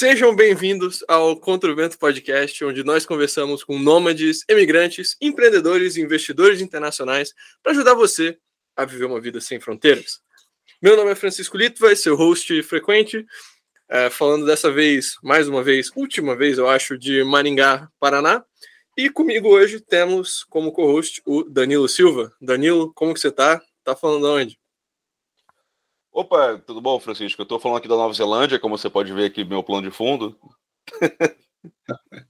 Sejam bem-vindos ao Contra o Vento Podcast, onde nós conversamos com nômades, emigrantes, empreendedores e investidores internacionais para ajudar você a viver uma vida sem fronteiras. Meu nome é Francisco Lito, vai ser o host frequente, é, falando dessa vez, mais uma vez, última vez, eu acho, de Maringá, Paraná. E comigo hoje temos como co-host o Danilo Silva. Danilo, como que você tá? Tá falando onde? Opa, tudo bom, Francisco? Eu estou falando aqui da Nova Zelândia, como você pode ver aqui meu plano de fundo.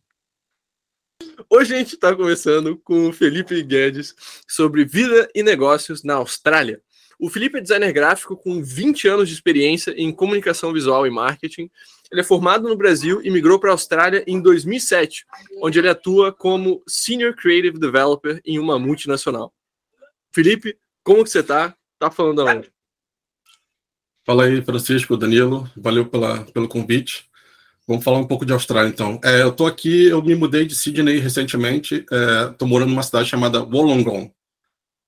Hoje a gente está conversando com o Felipe Guedes sobre vida e negócios na Austrália. O Felipe é designer gráfico com 20 anos de experiência em comunicação visual e marketing. Ele é formado no Brasil e migrou para a Austrália em 2007, onde ele atua como Senior Creative Developer em uma multinacional. Felipe, como que você está? Tá falando aonde? Fala aí, Francisco, Danilo, valeu pela, pelo convite. Vamos falar um pouco de Austrália, então. É, eu estou aqui, eu me mudei de Sydney recentemente, estou é, morando numa cidade chamada Wollongong.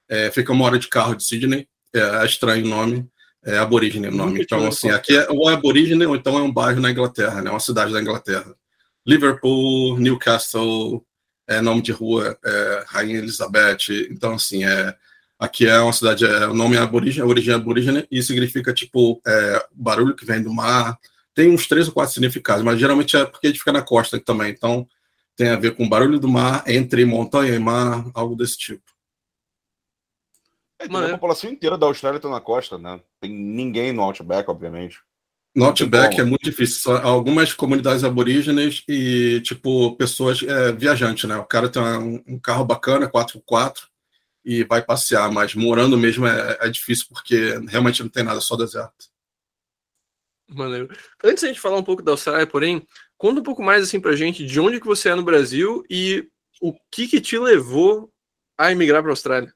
É, fica uma hora de carro de Sydney, é, é estranho o nome, é aborígene o nome. Então, assim, aqui é ou é aborígene ou então é um bairro na Inglaterra, né, uma cidade da Inglaterra. Liverpool, Newcastle, é nome de rua, é, Rainha Elizabeth, então, assim, é Aqui é uma cidade, é, o nome é aborígene, origem é aborígene, e significa, tipo, é, barulho que vem do mar. Tem uns três ou quatro significados, mas geralmente é porque a gente fica na costa também. Então, tem a ver com barulho do mar, entre montanha e mar, algo desse tipo. É, a população inteira da Austrália está na costa, né? Tem ninguém no Outback, obviamente. No Outback é muito difícil. Só algumas comunidades aborígenes e, tipo, pessoas é, viajantes, né? O cara tem um, um carro bacana, 4x4, e vai passear, mas morando mesmo é, é difícil porque realmente não tem nada, só deserto. Valeu. Antes a gente falar um pouco da Austrália, porém, conta um pouco mais assim pra gente de onde que você é no Brasil e o que que te levou a emigrar para a Austrália.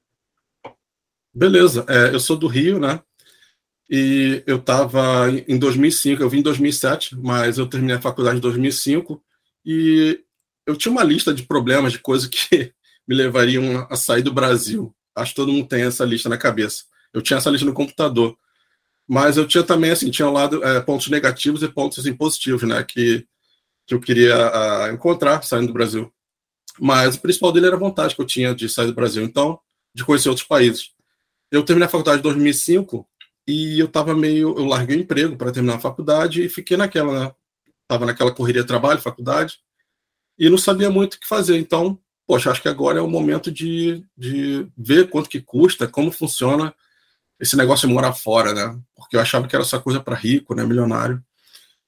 Beleza, é, eu sou do Rio, né? E eu estava em 2005, eu vim em 2007, mas eu terminei a faculdade em 2005 e eu tinha uma lista de problemas, de coisas que me levariam a sair do Brasil. Acho que todo mundo tem essa lista na cabeça. Eu tinha essa lista no computador. Mas eu tinha também, assim, tinha um lado é, pontos negativos e pontos assim, positivos, né? Que, que eu queria a, encontrar saindo do Brasil. Mas o principal dele era a vontade que eu tinha de sair do Brasil, então, de conhecer outros países. Eu terminei a faculdade em 2005 e eu estava meio. Eu larguei o emprego para terminar a faculdade e fiquei naquela, né? Tava naquela correria de trabalho, faculdade, e não sabia muito o que fazer. Então, poxa, acho que agora é o momento de, de ver quanto que custa, como funciona esse negócio de morar fora, né? Porque eu achava que era essa coisa para rico, né, milionário.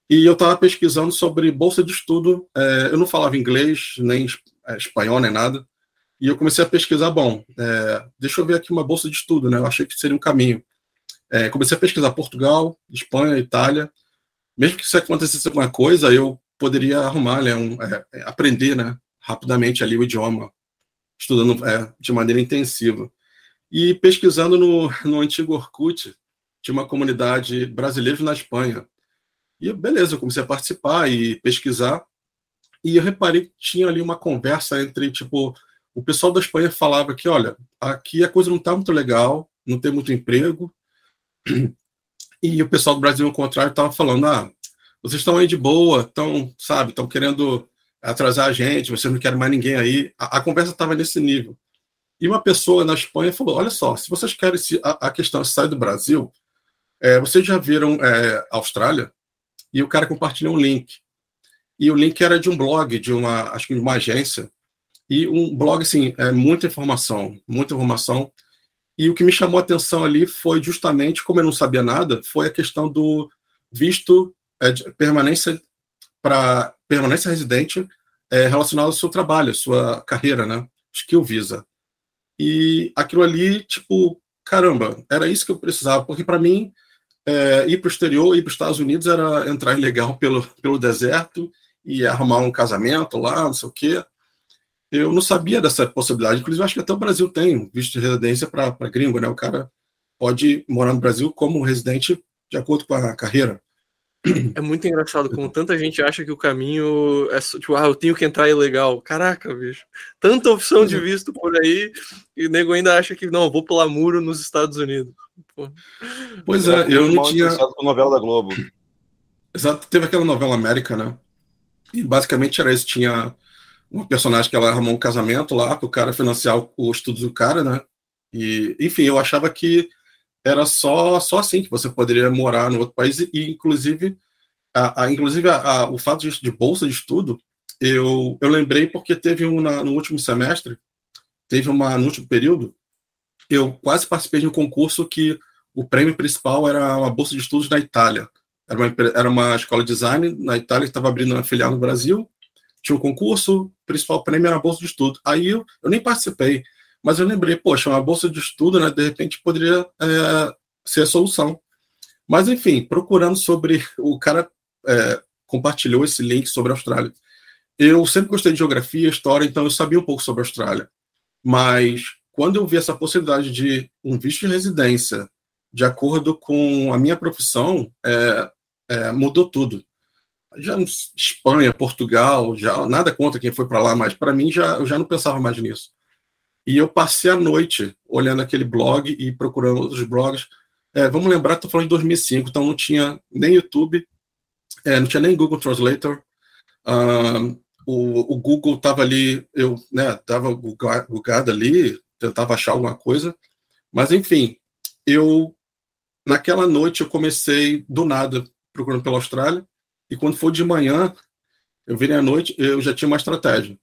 E eu estava pesquisando sobre bolsa de estudo. É, eu não falava inglês, nem é, espanhol, nem nada. E eu comecei a pesquisar, bom, é, deixa eu ver aqui uma bolsa de estudo, né? Eu achei que seria um caminho. É, comecei a pesquisar Portugal, Espanha, Itália. Mesmo que isso acontecesse alguma coisa, eu poderia arrumar, né, um, é, aprender, né, rapidamente ali o idioma, estudando é, de maneira intensiva. E pesquisando no, no antigo Orkut, tinha uma comunidade brasileira na Espanha. E beleza, eu comecei a participar e pesquisar. E eu reparei que tinha ali uma conversa entre, tipo, o pessoal da Espanha falava que, olha, aqui a coisa não está muito legal, não tem muito emprego. E o pessoal do Brasil, ao contrário, estava falando, ah, vocês estão aí de boa, estão, sabe, estão querendo atrasar a gente, você não quer mais ninguém aí. A, a conversa estava nesse nível. E uma pessoa na Espanha falou: olha só, se vocês querem se, a, a questão sai do Brasil, é, vocês já viram é, Austrália? E o cara compartilhou um link. E o link era de um blog, de uma, acho que de uma agência. E um blog, assim, é muita informação, muita informação. E o que me chamou a atenção ali foi justamente, como eu não sabia nada, foi a questão do visto é, de permanência para permanência residente é, relacionado ao seu trabalho, à sua carreira, né? Skill Visa. E aquilo ali, tipo, caramba, era isso que eu precisava, porque para mim, é, ir para o exterior, ir para os Estados Unidos era entrar ilegal pelo, pelo deserto e arrumar um casamento lá, não sei o quê. Eu não sabia dessa possibilidade. Inclusive, acho que até o Brasil tem visto de residência para gringo, né? O cara pode morar no Brasil como residente de acordo com a carreira. É muito engraçado como tanta gente acha que o caminho é tipo, ah, eu tenho que entrar ilegal. Caraca, bicho. Tanta opção de visto por aí e o nego ainda acha que não, vou pular muro nos Estados Unidos. Pô. Pois é, eu não tinha. Com novela da Globo. Exato, teve aquela novela América, né? E basicamente era isso, tinha uma personagem que ela arrumou um casamento lá para o cara financiar o estudo do cara, né? E, enfim, eu achava que era só, só assim que você poderia morar no outro país e, inclusive, a, a inclusive a, a, o fato de, de, bolsa de estudo, eu, eu lembrei porque teve um na, no último semestre, teve uma no último período, eu quase participei de um concurso que o prêmio principal era uma bolsa de estudos na Itália. Era uma, era uma escola de design na Itália que estava abrindo uma filial no Brasil. Tinha um concurso, o principal prêmio era a bolsa de estudo. Aí eu, eu nem participei, mas eu lembrei, poxa, uma bolsa de estudo, né, de repente poderia é, ser a solução. Mas, enfim, procurando sobre. O cara é, compartilhou esse link sobre a Austrália. Eu sempre gostei de geografia, história, então eu sabia um pouco sobre a Austrália. Mas quando eu vi essa possibilidade de um visto de residência de acordo com a minha profissão, é, é, mudou tudo. Já Espanha, Portugal, já nada contra quem foi para lá, mas para mim já eu já não pensava mais nisso. E eu passei a noite olhando aquele blog e procurando outros blogs. É, vamos lembrar que estou falando de 2005, então não tinha nem YouTube, é, não tinha nem Google Translator. Uh, o, o, Google estava ali, eu estava né, bugado ali, tentava achar alguma coisa. Mas, enfim, eu naquela noite eu comecei do nada procurando pela Austrália, e quando foi de manhã, eu virei à noite, eu já tinha uma estratégia.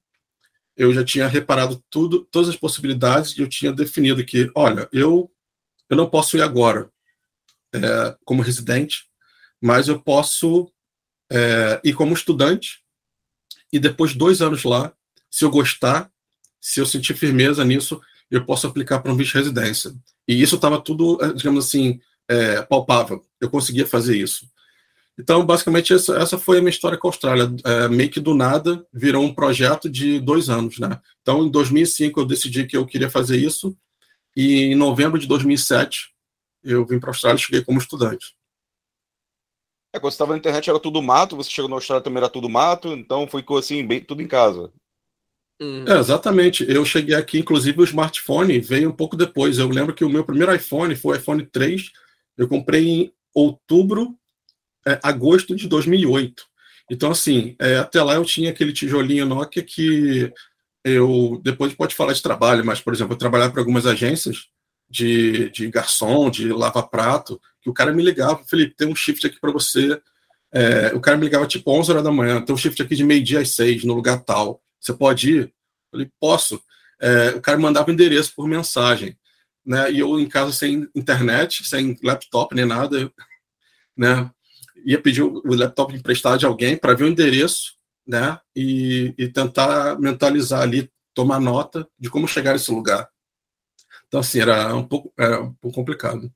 Eu já tinha reparado tudo, todas as possibilidades, e eu tinha definido que, olha, eu, eu não posso ir agora é, como residente, mas eu posso é, ir como estudante, e depois de dois anos lá, se eu gostar, se eu sentir firmeza nisso, eu posso aplicar para um visto de residência. E isso estava tudo, é, digamos assim, é, palpável. Eu conseguia fazer isso. Então, basicamente, essa, essa foi a minha história com a Austrália. É, meio que do nada virou um projeto de dois anos, né? Então, em 2005 eu decidi que eu queria fazer isso e em novembro de 2007 eu vim para a Austrália e cheguei como estudante. É, quando você estava na internet era tudo mato, você chegou na Austrália também era tudo mato, então ficou assim, bem, tudo em casa. Uhum. É, exatamente. Eu cheguei aqui, inclusive o smartphone veio um pouco depois. Eu lembro que o meu primeiro iPhone foi o iPhone 3. Eu comprei em outubro é, agosto de 2008. Então, assim, é, até lá eu tinha aquele tijolinho Nokia que eu depois pode falar de trabalho, mas, por exemplo, eu trabalhava para algumas agências de, de garçom, de lava-prato, que o cara me ligava, Felipe, tem um shift aqui para você. É, o cara me ligava tipo 11 horas da manhã, tem um shift aqui de meio-dia às 6, no lugar tal. Você pode ir? Eu falei, posso. É, o cara mandava endereço por mensagem. Né? E eu em casa sem internet, sem laptop nem nada, né? Ia pedir o laptop emprestado de alguém para ver o endereço, né? E, e, tentar mentalizar ali, tomar nota de como chegar nesse lugar. Então, assim, era um pouco, era um pouco complicado.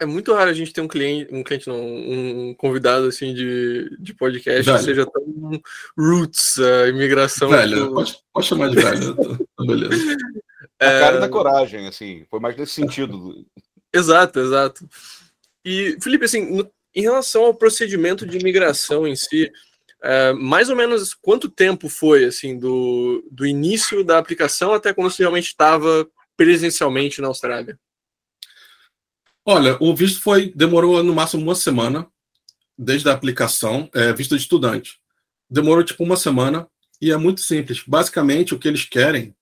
É muito raro a gente ter um cliente, um cliente não, um convidado assim de, de podcast velho. que seja tão roots, a imigração. Velho, do... pode, pode, chamar de velho, beleza. A cara da coragem, assim, foi mais nesse sentido. Exato, exato. E, Felipe, assim, no, em relação ao procedimento de imigração em si, é, mais ou menos quanto tempo foi assim do, do início da aplicação até quando você realmente estava presencialmente na Austrália? Olha, o visto foi demorou no máximo uma semana desde a aplicação, é, visto de estudante. Demorou tipo uma semana e é muito simples. Basicamente, o que eles querem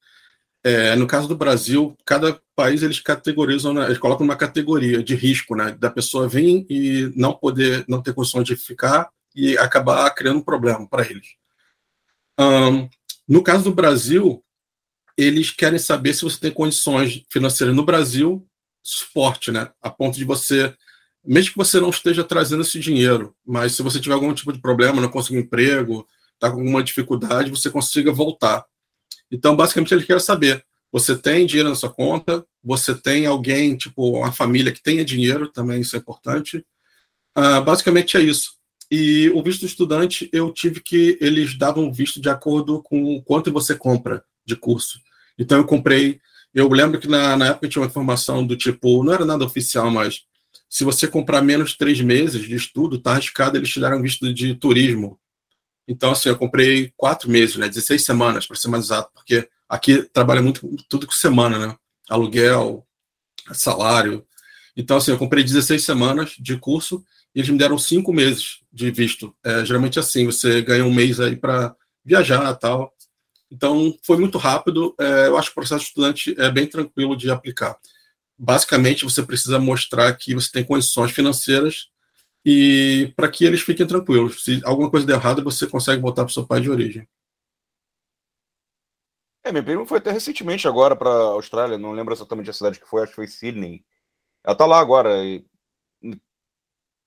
é, no caso do Brasil, cada país eles categorizam, né, eles colocam uma categoria de risco, né, da pessoa vir e não poder, não ter condições de ficar e acabar criando um problema para eles. Um, no caso do Brasil, eles querem saber se você tem condições financeiras no Brasil, suporte, né, a ponto de você, mesmo que você não esteja trazendo esse dinheiro, mas se você tiver algum tipo de problema, não conseguir emprego, está com alguma dificuldade, você consiga voltar. Então, basicamente, ele quer saber: você tem dinheiro na sua conta? Você tem alguém, tipo, uma família que tenha dinheiro? Também isso é importante. Uh, basicamente é isso. E o visto estudante, eu tive que eles davam visto de acordo com quanto você compra de curso. Então, eu comprei. Eu lembro que na, na época tinha uma informação do tipo, não era nada oficial, mas se você comprar menos de três meses de estudo, tá arriscado eles te darem visto de turismo. Então, assim, eu comprei quatro meses, né? 16 semanas, para ser mais exato, porque aqui trabalha muito tudo com semana, né? Aluguel, salário. Então, assim, eu comprei 16 semanas de curso e eles me deram cinco meses de visto. É, geralmente assim, você ganha um mês aí para viajar tal. Então, foi muito rápido. É, eu acho que o processo estudante é bem tranquilo de aplicar. Basicamente, você precisa mostrar que você tem condições financeiras e para que eles fiquem tranquilos. Se alguma coisa der errado, você consegue voltar para o seu país de origem. É, minha prima foi até recentemente agora para a Austrália, não lembro exatamente a cidade que foi, acho que foi Sydney. Ela tá lá agora. E...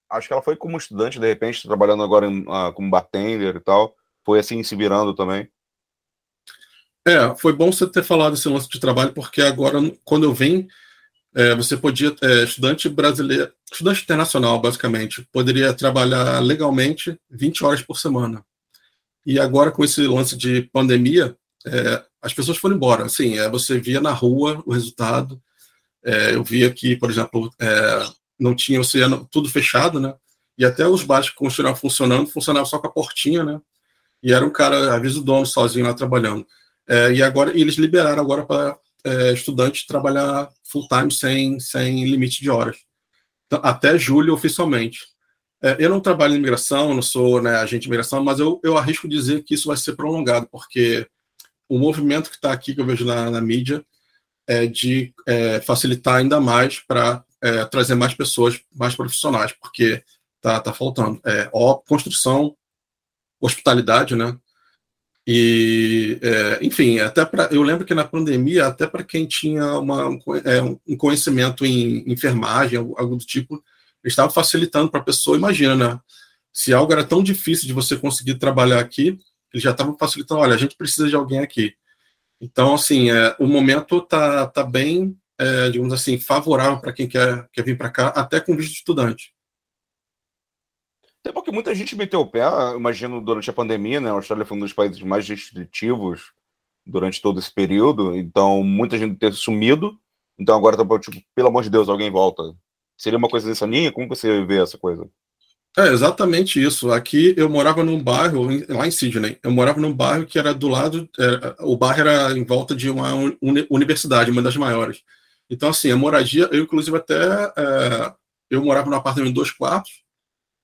Acho que ela foi como estudante, de repente, trabalhando agora em, uh, como bartender e tal. Foi assim, se virando também. É, foi bom você ter falado esse lance de trabalho, porque agora, quando eu vim, é, você podia, é, estudante brasileiro, estudante internacional, basicamente, poderia trabalhar legalmente 20 horas por semana. E agora, com esse lance de pandemia, é, as pessoas foram embora. Assim, é, você via na rua o resultado. É, eu via que, por exemplo, é, não tinha oceano, tudo fechado, né? E até os bares que continuavam funcionando, funcionavam só com a portinha, né? E era um cara, às vezes, o dono sozinho lá trabalhando. É, e agora eles liberaram agora para é, estudantes trabalhar full time sem, sem limite de horas. Então, até julho, oficialmente. É, eu não trabalho em imigração, não sou né, agente de imigração, mas eu, eu arrisco dizer que isso vai ser prolongado, porque o movimento que está aqui, que eu vejo na, na mídia, é de é, facilitar ainda mais para é, trazer mais pessoas, mais profissionais, porque tá, tá faltando. É, ó, construção, hospitalidade, né? E, é, enfim, até para eu lembro que na pandemia, até para quem tinha uma, é, um conhecimento em enfermagem, algo do tipo, estava facilitando para a pessoa. Imagina, né? Se algo era tão difícil de você conseguir trabalhar aqui, eles já estavam facilitando. Olha, a gente precisa de alguém aqui. Então, assim, é, o momento tá, tá bem, é, digamos assim, favorável para quem quer, quer vir para cá, até com visto de estudante. Até porque muita gente meteu o pé, imagino, durante a pandemia, né? A Austrália foi um dos países mais restritivos durante todo esse período, então muita gente ter sumido. Então agora tá tipo, pelo amor de Deus, alguém volta. Seria uma coisa dessa linha? Como você vê essa coisa? É exatamente isso. Aqui eu morava num bairro, lá em Sydney, eu morava num bairro que era do lado, é, o bairro era em volta de uma uni universidade, uma das maiores. Então, assim, a moradia, eu inclusive até, é, eu morava num apartamento de dois quartos,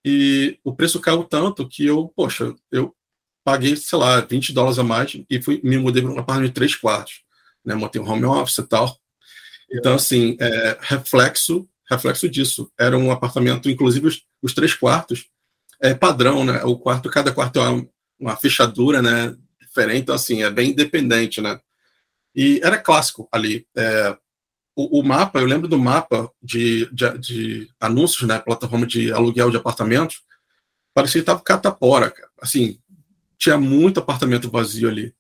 e o preço caiu tanto que eu, poxa, eu paguei, sei lá, 20 dólares a mais e fui, me mudei para um apartamento de três quartos, né? Montei um home office e tal. Então, assim, é, reflexo, reflexo disso. Era um apartamento, inclusive os, os, três quartos, é padrão, né? O quarto, cada quarto é uma, uma fechadura, né? Diferente, então, assim, é bem independente, né? E era clássico ali. É, o, o, mapa, eu lembro do mapa de, de, de anúncios, né, plataforma de aluguel de apartamentos, parecia que estava catapora, cara. Assim, tinha muito apartamento vazio ali.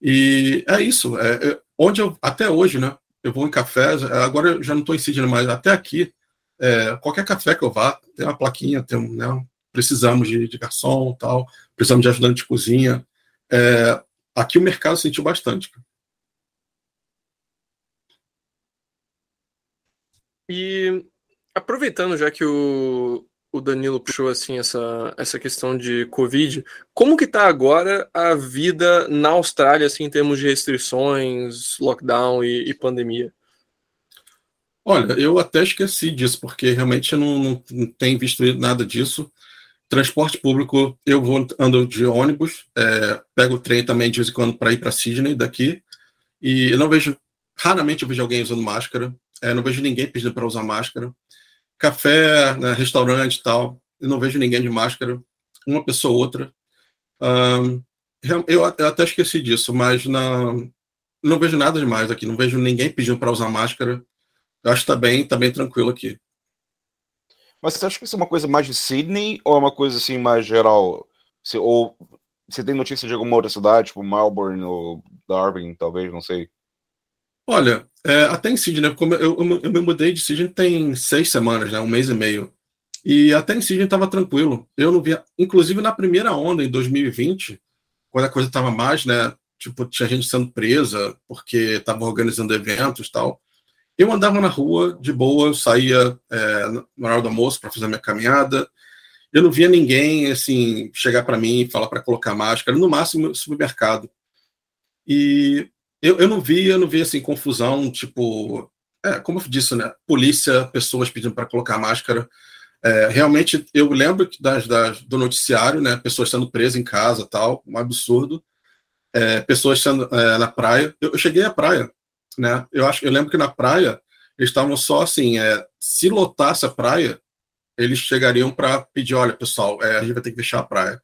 E é isso. É, é, onde eu, até hoje, né, eu vou em cafés, agora eu já não estou Sydney, mas até aqui, é, qualquer café que eu vá, tem uma plaquinha, tem um, né, precisamos de, de garçom tal, precisamos de ajudante de cozinha. É, aqui o mercado sentiu bastante. Cara. E aproveitando já que o, o Danilo puxou assim essa, essa questão de Covid, como que tá agora a vida na Austrália assim em termos de restrições, lockdown e, e pandemia? Olha, eu até esqueci disso, porque realmente eu não, não, tenho visto nada disso. Transporte público, eu vou ando de ônibus, é, pego o trem também de vez em quando para ir para Sydney daqui, e eu não vejo, raramente eu vejo alguém usando máscara. É, não vejo ninguém pedindo para usar máscara. Café, né, restaurante e tal, eu não vejo ninguém de máscara. Uma pessoa ou outra. Um, eu, até esqueci disso, mas não, não vejo nada demais aqui. Não vejo ninguém pedindo para usar máscara. Eu acho que está bem, tá bem tranquilo aqui. Mas você acha que isso é uma coisa mais de Sydney ou é uma coisa assim mais geral? Você, ou você tem notícia de alguma outra cidade, tipo Melbourne ou Darwin, talvez, não sei? Olha, é, até em Sydney, como eu, eu, eu, me mudei de Sydney tem seis semanas, né, um mês e meio. E até em Sydney estava tranquilo. Eu não via, inclusive na primeira onda em 2020, quando a coisa estava mais, né, tipo tinha gente sendo presa porque estava organizando eventos, tal. Eu andava na rua de boa, saía é, na hora do almoço para fazer minha caminhada. Eu não via ninguém assim chegar para mim e falar para colocar máscara, no máximo supermercado. E eu, eu não vi, eu não vi assim, confusão, tipo, é, como eu disse, né? Polícia, pessoas pedindo para colocar máscara. É, realmente, eu lembro das, das, do noticiário, né? Pessoas sendo presas em casa, tal, um absurdo. É, pessoas sendo é, na praia. Eu, eu, cheguei à praia, né? Eu acho, eu lembro que na praia eles estavam só assim, é, se lotasse a praia, eles chegariam para pedir, olha, pessoal, é, a gente vai ter que fechar a praia.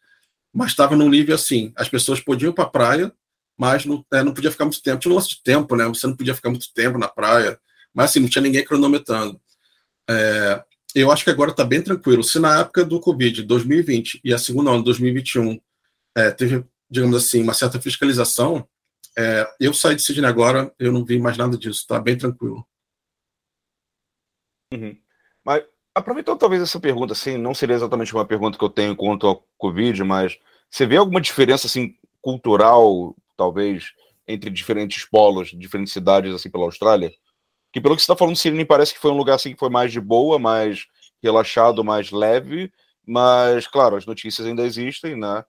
Mas estava num nível assim, as pessoas podiam ir para a praia, mas não, é, não podia ficar muito tempo. Tinha um lance de tempo, né? Você não podia ficar muito tempo na praia, mas assim, não tinha ninguém cronometrando. É, eu acho que agora está bem tranquilo. Se na época do Covid, 2020, e a segunda onda, 2021, é, teve, digamos assim, uma certa fiscalização, é, eu saí de Sydney agora, eu não vi mais nada disso, está bem tranquilo. Uhum. Mas aproveitando talvez essa pergunta, assim, não seria exatamente uma pergunta que eu tenho quanto ao Covid, mas você vê alguma diferença assim cultural, talvez, entre diferentes polos, diferentes cidades assim pela Austrália? Que pelo que você está falando, Sydney parece que foi um lugar assim que foi mais de boa, mais relaxado, mais leve, mas claro, as notícias ainda existem, né?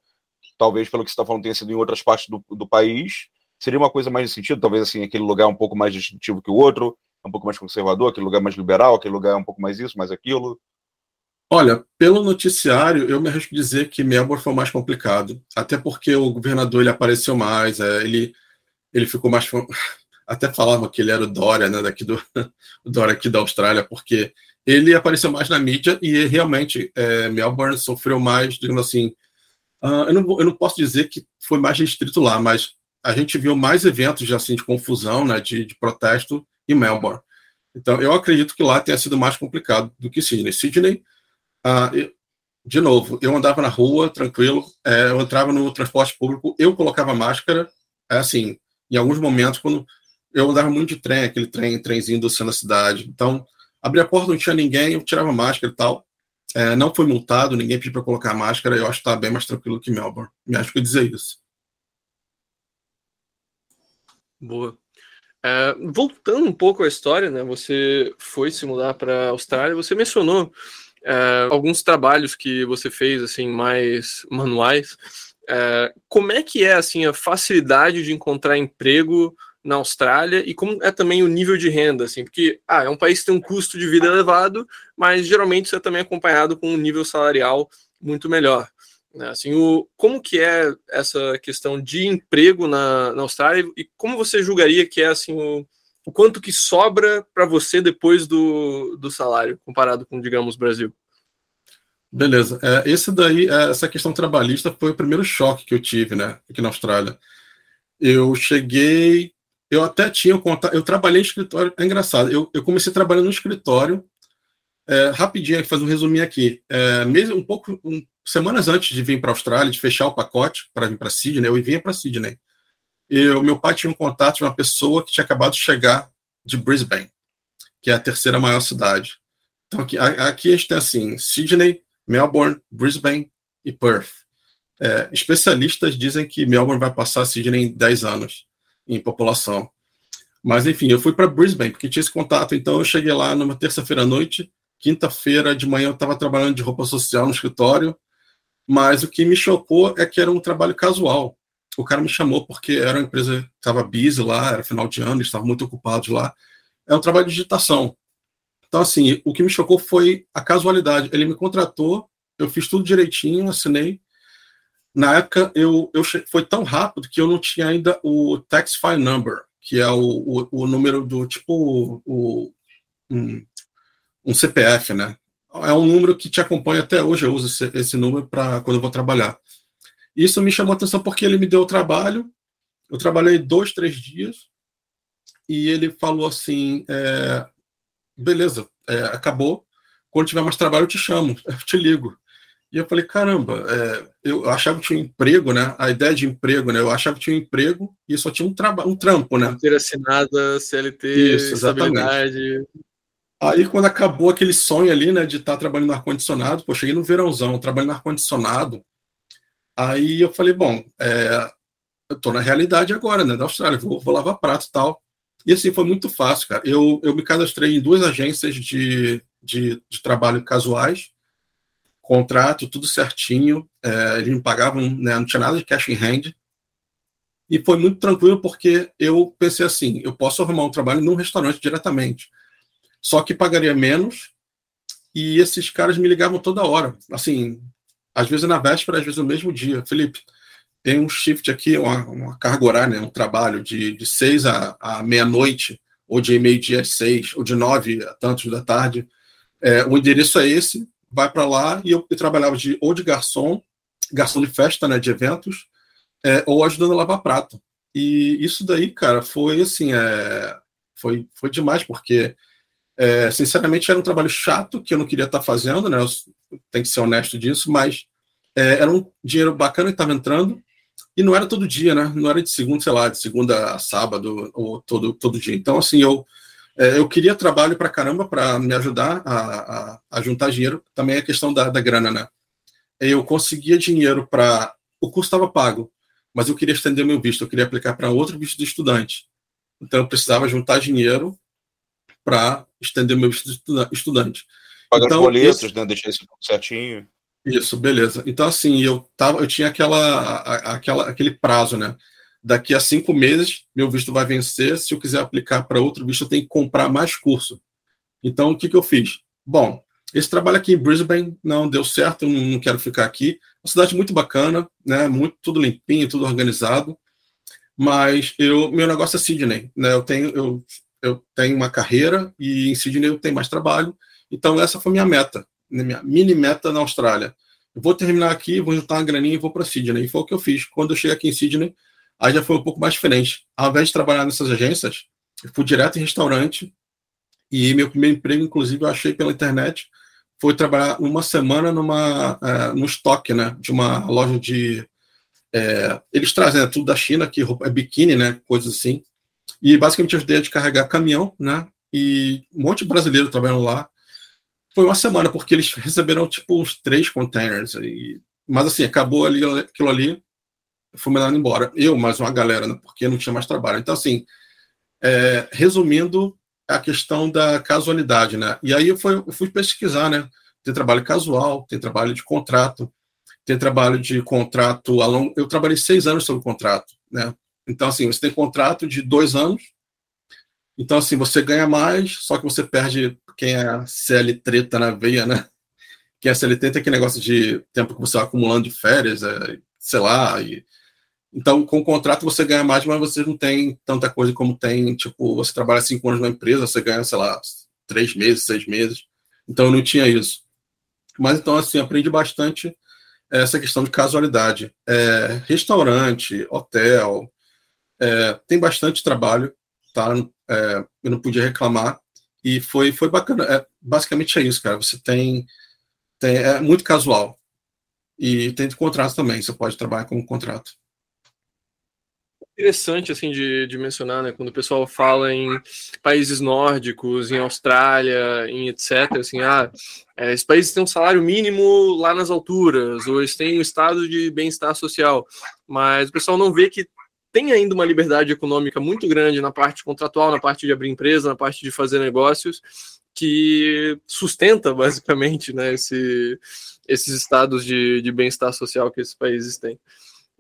Talvez pelo que você está falando tenha sido em outras partes do, do país. Seria uma coisa mais nesse sentido, talvez assim, aquele lugar um pouco mais distintivo que o outro, um pouco mais conservador, aquele lugar mais liberal, aquele lugar um pouco mais isso, mais aquilo? Olha, pelo noticiário, eu me arrisco dizer que Melbourne foi mais complicado. Até porque o governador ele apareceu mais, é, ele, ele ficou mais. Até falavam que ele era o Dória, né, daqui do Dória aqui da Austrália, porque ele apareceu mais na mídia e realmente é, Melbourne sofreu mais, digamos assim. Uh, eu, não, eu não posso dizer que foi mais restrito lá, mas a gente viu mais eventos assim, de confusão, né, de, de protesto em Melbourne. Então, eu acredito que lá tenha sido mais complicado do que Sydney. Sydney, ah, eu, de novo, eu andava na rua tranquilo, é, eu entrava no transporte público, eu colocava máscara, é, assim, em alguns momentos, quando eu andava muito de trem, aquele trem, trenzinho do centro da cidade. Então, abria a porta, não tinha ninguém, eu tirava máscara e tal. É, não foi multado, ninguém pediu para colocar máscara, eu acho que está bem mais tranquilo que Melbourne. Me acho que dizer isso. Boa. É, voltando um pouco à história, né? Você foi se mudar para a Austrália. Você mencionou é, alguns trabalhos que você fez assim mais manuais. É, como é que é assim a facilidade de encontrar emprego na Austrália e como é também o nível de renda, assim, porque ah, é um país que tem um custo de vida elevado, mas geralmente você é também acompanhado com um nível salarial muito melhor. Né? Assim, o, como que é essa questão de emprego na, na Austrália e como você julgaria que é assim o, o quanto que sobra para você depois do, do salário comparado com, digamos, Brasil? Beleza. É, esse daí, é, essa questão trabalhista foi o primeiro choque que eu tive, né, aqui na Austrália. Eu cheguei, eu até tinha contato, eu trabalhei em escritório, é engraçado, eu, eu comecei trabalhando no escritório, é, rapidinho, fazer um resuminho aqui. É, mesmo um pouco, um, semanas antes de vir para a Austrália, de fechar o pacote para vir para Sydney, eu vinha para Sydney. O meu pai tinha um contato de uma pessoa que tinha acabado de chegar de Brisbane, que é a terceira maior cidade. Então aqui, aqui a gente tem assim, Sydney, Melbourne, Brisbane e Perth. É, especialistas dizem que Melbourne vai passar Sydney em 10 anos em população. Mas enfim, eu fui para Brisbane porque tinha esse contato. Então eu cheguei lá numa terça-feira à noite, quinta-feira de manhã eu estava trabalhando de roupa social no escritório. Mas o que me chocou é que era um trabalho casual. O cara me chamou porque era uma empresa que estava busy lá, era final de ano, eles estavam muito ocupados lá. É um trabalho de digitação. Então, assim, o que me chocou foi a casualidade. Ele me contratou, eu fiz tudo direitinho, assinei. Na época, eu, eu foi tão rápido que eu não tinha ainda o tax file number, que é o, o, o número do tipo o, um, um CPF, né? é um número que te acompanha até hoje. Eu uso esse, esse número para quando eu vou trabalhar. Isso me chamou a atenção porque ele me deu o trabalho. Eu trabalhei dois, três dias e ele falou assim: é, beleza, é, acabou. Quando tiver mais trabalho, eu te chamo, eu te ligo. E eu falei, caramba, é, eu achava que tinha um emprego, né? A ideia de emprego, né? Eu achava que tinha um emprego e só tinha um, trabalho, um trampo, né? Ter assinada, CLT, Isso, estabilidade. Aí, quando acabou aquele sonho ali, né, de estar trabalhando no ar-condicionado, pô, cheguei no verãozão, trabalhando no ar-condicionado. Aí eu falei, bom, é, eu tô na realidade agora, né, da Austrália, vou, vou lavar prato e tal. E assim, foi muito fácil, cara. Eu, eu me cadastrei em duas agências de, de, de trabalho casuais, contrato, tudo certinho. É, eles me pagavam, né, não tinha nada de cash in hand. E foi muito tranquilo porque eu pensei assim: eu posso arrumar um trabalho num restaurante diretamente só que pagaria menos e esses caras me ligavam toda hora, assim, às vezes na véspera, às vezes no mesmo dia. Felipe, tem um shift aqui, uma, uma carga horária, né, um trabalho de, de seis a meia-noite, ou de meio-dia às seis, ou de nove a tantos da tarde. É, o endereço é esse, vai para lá, e eu, eu, trabalhava de, ou de garçom, garçom de festa, né, de eventos, é, ou ajudando a lavar prato. E isso daí, cara, foi assim, é, foi, foi demais, porque, é, sinceramente, era um trabalho chato que eu não queria estar fazendo, né? Eu tenho que ser honesto disso, mas é, era um dinheiro bacana que estava entrando, e não era todo dia, né? Não era de segunda, sei lá, de segunda a sábado ou todo, todo dia. Então, assim, eu, é, eu queria trabalho para caramba para me ajudar a, a, a, juntar dinheiro. Também é questão da, da grana, né? Eu conseguia dinheiro para. O curso estava pago, mas eu queria estender meu visto, eu queria aplicar para outro visto de estudante. Então, eu precisava juntar dinheiro para estender meu estudante. Pagar então, os boletos, esse... né? Deixar isso certinho. Isso, beleza. Então, assim, eu, tava, eu tinha aquela, aquela, aquele prazo, né? Daqui a cinco meses, meu visto vai vencer. Se eu quiser aplicar para outro visto, eu tenho que comprar mais curso. Então, o que, que eu fiz? Bom, esse trabalho aqui em Brisbane não deu certo, eu não quero ficar aqui. Uma cidade muito bacana, né? Muito tudo limpinho, tudo organizado. Mas eu, meu negócio é Sydney, né? Eu tenho, eu, eu tenho uma carreira e em Sydney eu tenho mais trabalho. Então essa foi minha meta minha mini meta na Austrália. Eu vou terminar aqui, vou juntar uma graninha e vou para Sydney. E foi o que eu fiz. Quando eu cheguei aqui em Sydney, aí já foi um pouco mais diferente. Ao invés de trabalhar nessas agências, eu fui direto em restaurante. E meu primeiro emprego, inclusive, eu achei pela internet. Foi trabalhar uma semana numa, uh, no estoque, né? De uma loja de. É, eles trazem né, tudo da China, que roupa, é biquíni, né? Coisas assim. E basicamente eu ajudei a carregar caminhão, né? E um monte de brasileiro trabalhando lá foi uma semana, porque eles receberam tipo uns três containers. E, mas assim, acabou ali, aquilo ali, fui mandado embora. Eu, mais uma galera, né, porque não tinha mais trabalho. Então, assim, é, resumindo a questão da casualidade, né? E aí eu fui, eu fui pesquisar, né? Tem trabalho casual, tem trabalho de contrato, tem trabalho de contrato a longo. Eu trabalhei seis anos sobre contrato, né? Então, assim, você tem contrato de dois anos. Então, assim, você ganha mais, só que você perde quem é CL treta na veia, né? Quem é CLT tem aquele negócio de tempo que você vai acumulando de férias, é, sei lá. E... Então, com o contrato você ganha mais, mas você não tem tanta coisa como tem, tipo, você trabalha cinco anos na empresa, você ganha, sei lá, três meses, seis meses. Então, eu não tinha isso. Mas, então, assim, aprendi bastante essa questão de casualidade. É, restaurante, hotel, é, tem bastante trabalho, tá? É, eu não podia reclamar. E foi, foi bacana. É, basicamente é isso, cara. Você tem, tem. É muito casual. E tem contrato também. Você pode trabalhar como contrato. Interessante, assim, de, de mencionar, né? Quando o pessoal fala em países nórdicos, em Austrália, em etc., assim, ah, é, esses países têm um salário mínimo lá nas alturas, ou eles têm um estado de bem-estar social, mas o pessoal não vê que tem ainda uma liberdade econômica muito grande na parte contratual, na parte de abrir empresa, na parte de fazer negócios, que sustenta basicamente né, esse, esses estados de, de bem-estar social que esses países têm.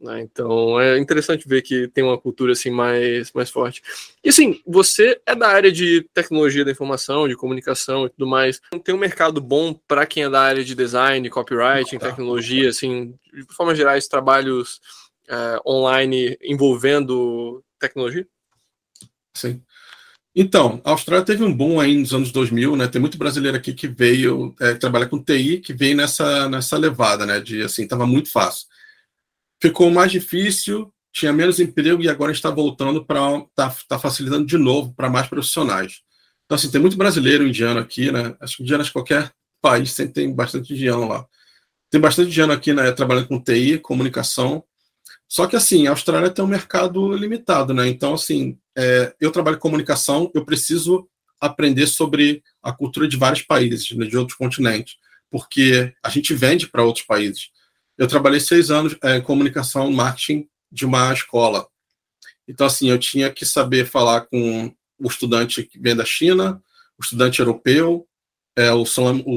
Né? Então é interessante ver que tem uma cultura assim mais, mais forte. E assim, você é da área de tecnologia da informação, de comunicação e tudo mais. Tem um mercado bom para quem é da área de design, copyright, tecnologia, assim, de forma geral, trabalhos uh, online envolvendo tecnologia? Sim. Então, a Austrália teve um boom aí nos anos 2000, né? Tem muito brasileiro aqui que veio é, trabalhar com TI, que veio nessa, nessa levada, né? De assim, estava muito fácil. Ficou mais difícil, tinha menos emprego e agora está voltando para tá, tá facilitando de novo para mais profissionais. Então, assim, tem muito brasileiro indiano aqui, né? Acho que indiano de qualquer país sempre tem bastante indiano lá. Tem bastante indiano aqui, né? Trabalhando com TI, comunicação. Só que assim, a Austrália tem um mercado limitado, né? Então, assim, é, eu trabalho em comunicação, eu preciso aprender sobre a cultura de vários países, né, de outros continentes, porque a gente vende para outros países. Eu trabalhei seis anos é, em comunicação, marketing de uma escola. Então, assim, eu tinha que saber falar com o estudante que vem da China, o estudante europeu, é, o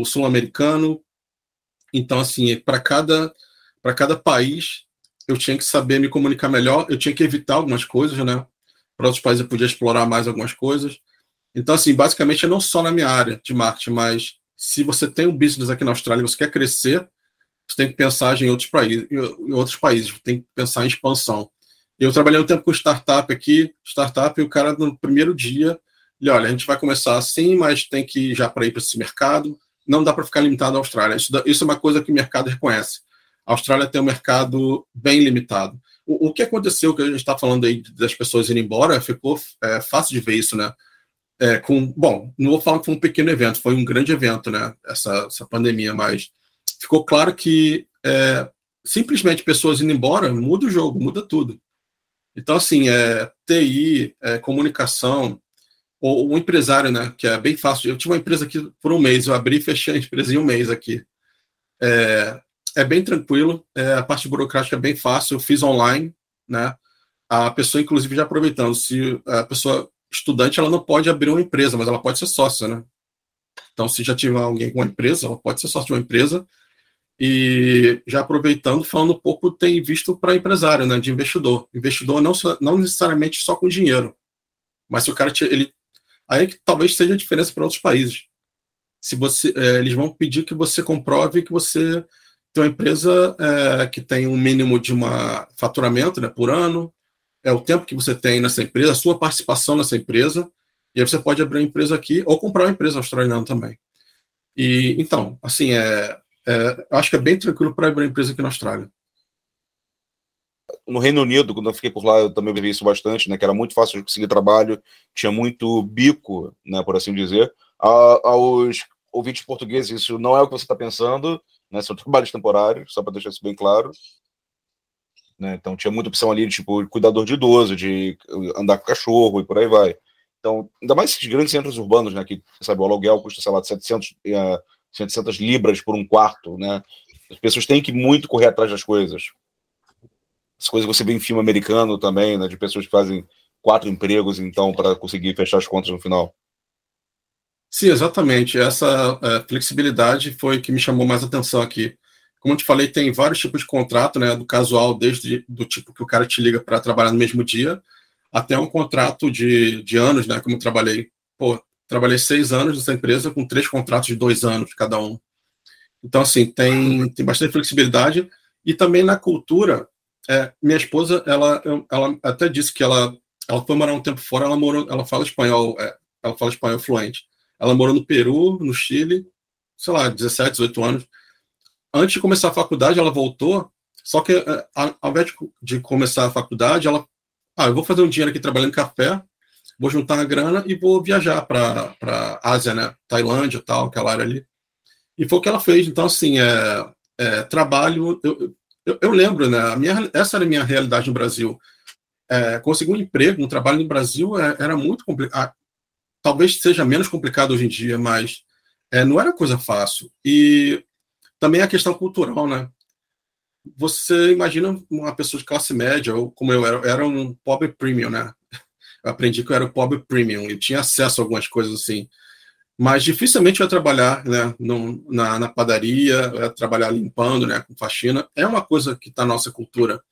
sul-americano. Então, assim, para cada, cada país eu tinha que saber me comunicar melhor, eu tinha que evitar algumas coisas, né? Para outros países eu podia explorar mais algumas coisas. Então, assim, basicamente, não só na minha área de marketing, mas se você tem um business aqui na Austrália e você quer crescer, você tem que pensar em outros países, em outros países, tem que pensar em expansão. Eu trabalhei um tempo com startup aqui, startup, e o cara no primeiro dia, ele, olha, a gente vai começar assim, mas tem que ir já para ir para esse mercado, não dá para ficar limitado à Austrália. Isso, isso, é uma coisa que o mercado reconhece. A Austrália tem um mercado bem limitado. O, o que aconteceu, que a gente está falando aí das pessoas irem embora, ficou é, fácil de ver isso, né? É, com, bom, não vou falar que foi um pequeno evento, foi um grande evento, né? Essa, essa pandemia, mas ficou claro que é, simplesmente pessoas indo embora muda o jogo, muda tudo. Então, assim, é, TI, é, comunicação, ou um empresário, né, que é bem fácil. Eu tive uma empresa aqui por um mês, eu abri e fechei a empresa em um mês aqui. É, é bem tranquilo, é, a parte burocrática é bem fácil, eu fiz online, né, a pessoa, inclusive, já aproveitando, se a pessoa estudante, ela não pode abrir uma empresa, mas ela pode ser sócia, né? Então, se já tiver alguém com uma empresa, ela pode ser sócia de uma empresa, e já aproveitando, falando um pouco, tem visto para empresário, né, de investidor. Investidor não, não necessariamente só com dinheiro, mas se o cara ele aí que talvez seja a diferença para outros países. Se você, é, eles vão pedir que você comprove que você tem uma empresa é, que tem um mínimo de uma faturamento, né, por ano, é o tempo que você tem nessa empresa, a sua participação nessa empresa, e aí você pode abrir uma empresa aqui ou comprar uma empresa australiana também. E então, assim, é, é, acho que é bem tranquilo para abrir empresa aqui na Austrália. No Reino Unido, quando eu fiquei por lá, eu também vi isso bastante, né? Que era muito fácil de conseguir trabalho, tinha muito bico, né? Por assim dizer. A, aos ouvintes portugueses, isso não é o que você está pensando, né? São trabalhos temporários, só para deixar isso bem claro. Né? Então tinha muita opção ali, tipo, cuidador de idoso, de andar com cachorro e por aí vai. Então, ainda mais esses grandes centros urbanos, né? Que, sabe, o aluguel custa, sei lá, de 700, uh, 700 libras por um quarto, né? As pessoas têm que muito correr atrás das coisas. As coisas que você vê em filme americano também, né? De pessoas que fazem quatro empregos, então, para conseguir fechar as contas no final. Sim, exatamente. Essa é, flexibilidade foi que me chamou mais atenção aqui. Como eu te falei, tem vários tipos de contrato, né? Do casual, desde do tipo que o cara te liga para trabalhar no mesmo dia, até um contrato de, de anos, né? Como eu trabalhei, pô, Trabalhei seis anos nessa empresa com três contratos de dois anos cada um. Então, assim, tem, tem bastante flexibilidade. E também na cultura, é, minha esposa, ela, ela até disse que ela, ela foi morar um tempo fora, ela morou, ela fala espanhol, é, ela fala espanhol fluente. Ela morou no Peru, no Chile, sei lá, 17, 18 anos. Antes de começar a faculdade, ela voltou, só que é, ao invés de, começar a faculdade, ela, ah, eu vou fazer um dinheiro aqui trabalhando em café, vou juntar a grana e vou viajar para a Ásia, né? Tailândia tal, aquela área ali. E foi o que ela fez. Então, assim, é, é trabalho. Eu, eu, eu, lembro, né? Minha, essa era a minha realidade no Brasil. É, conseguir um emprego, um trabalho no Brasil é, era muito complicado. Talvez seja menos complicado hoje em dia, mas é, não era coisa fácil. E também a questão cultural, né? Você imagina uma pessoa de classe média, ou como eu era, era um pobre premium, né? eu aprendi que eu era pobre premium e tinha acesso a algumas coisas assim. Mas dificilmente eu ia trabalhar né, no, na, na, padaria, eu ia trabalhar limpando, né, com faxina. É uma coisa que está na nossa cultura.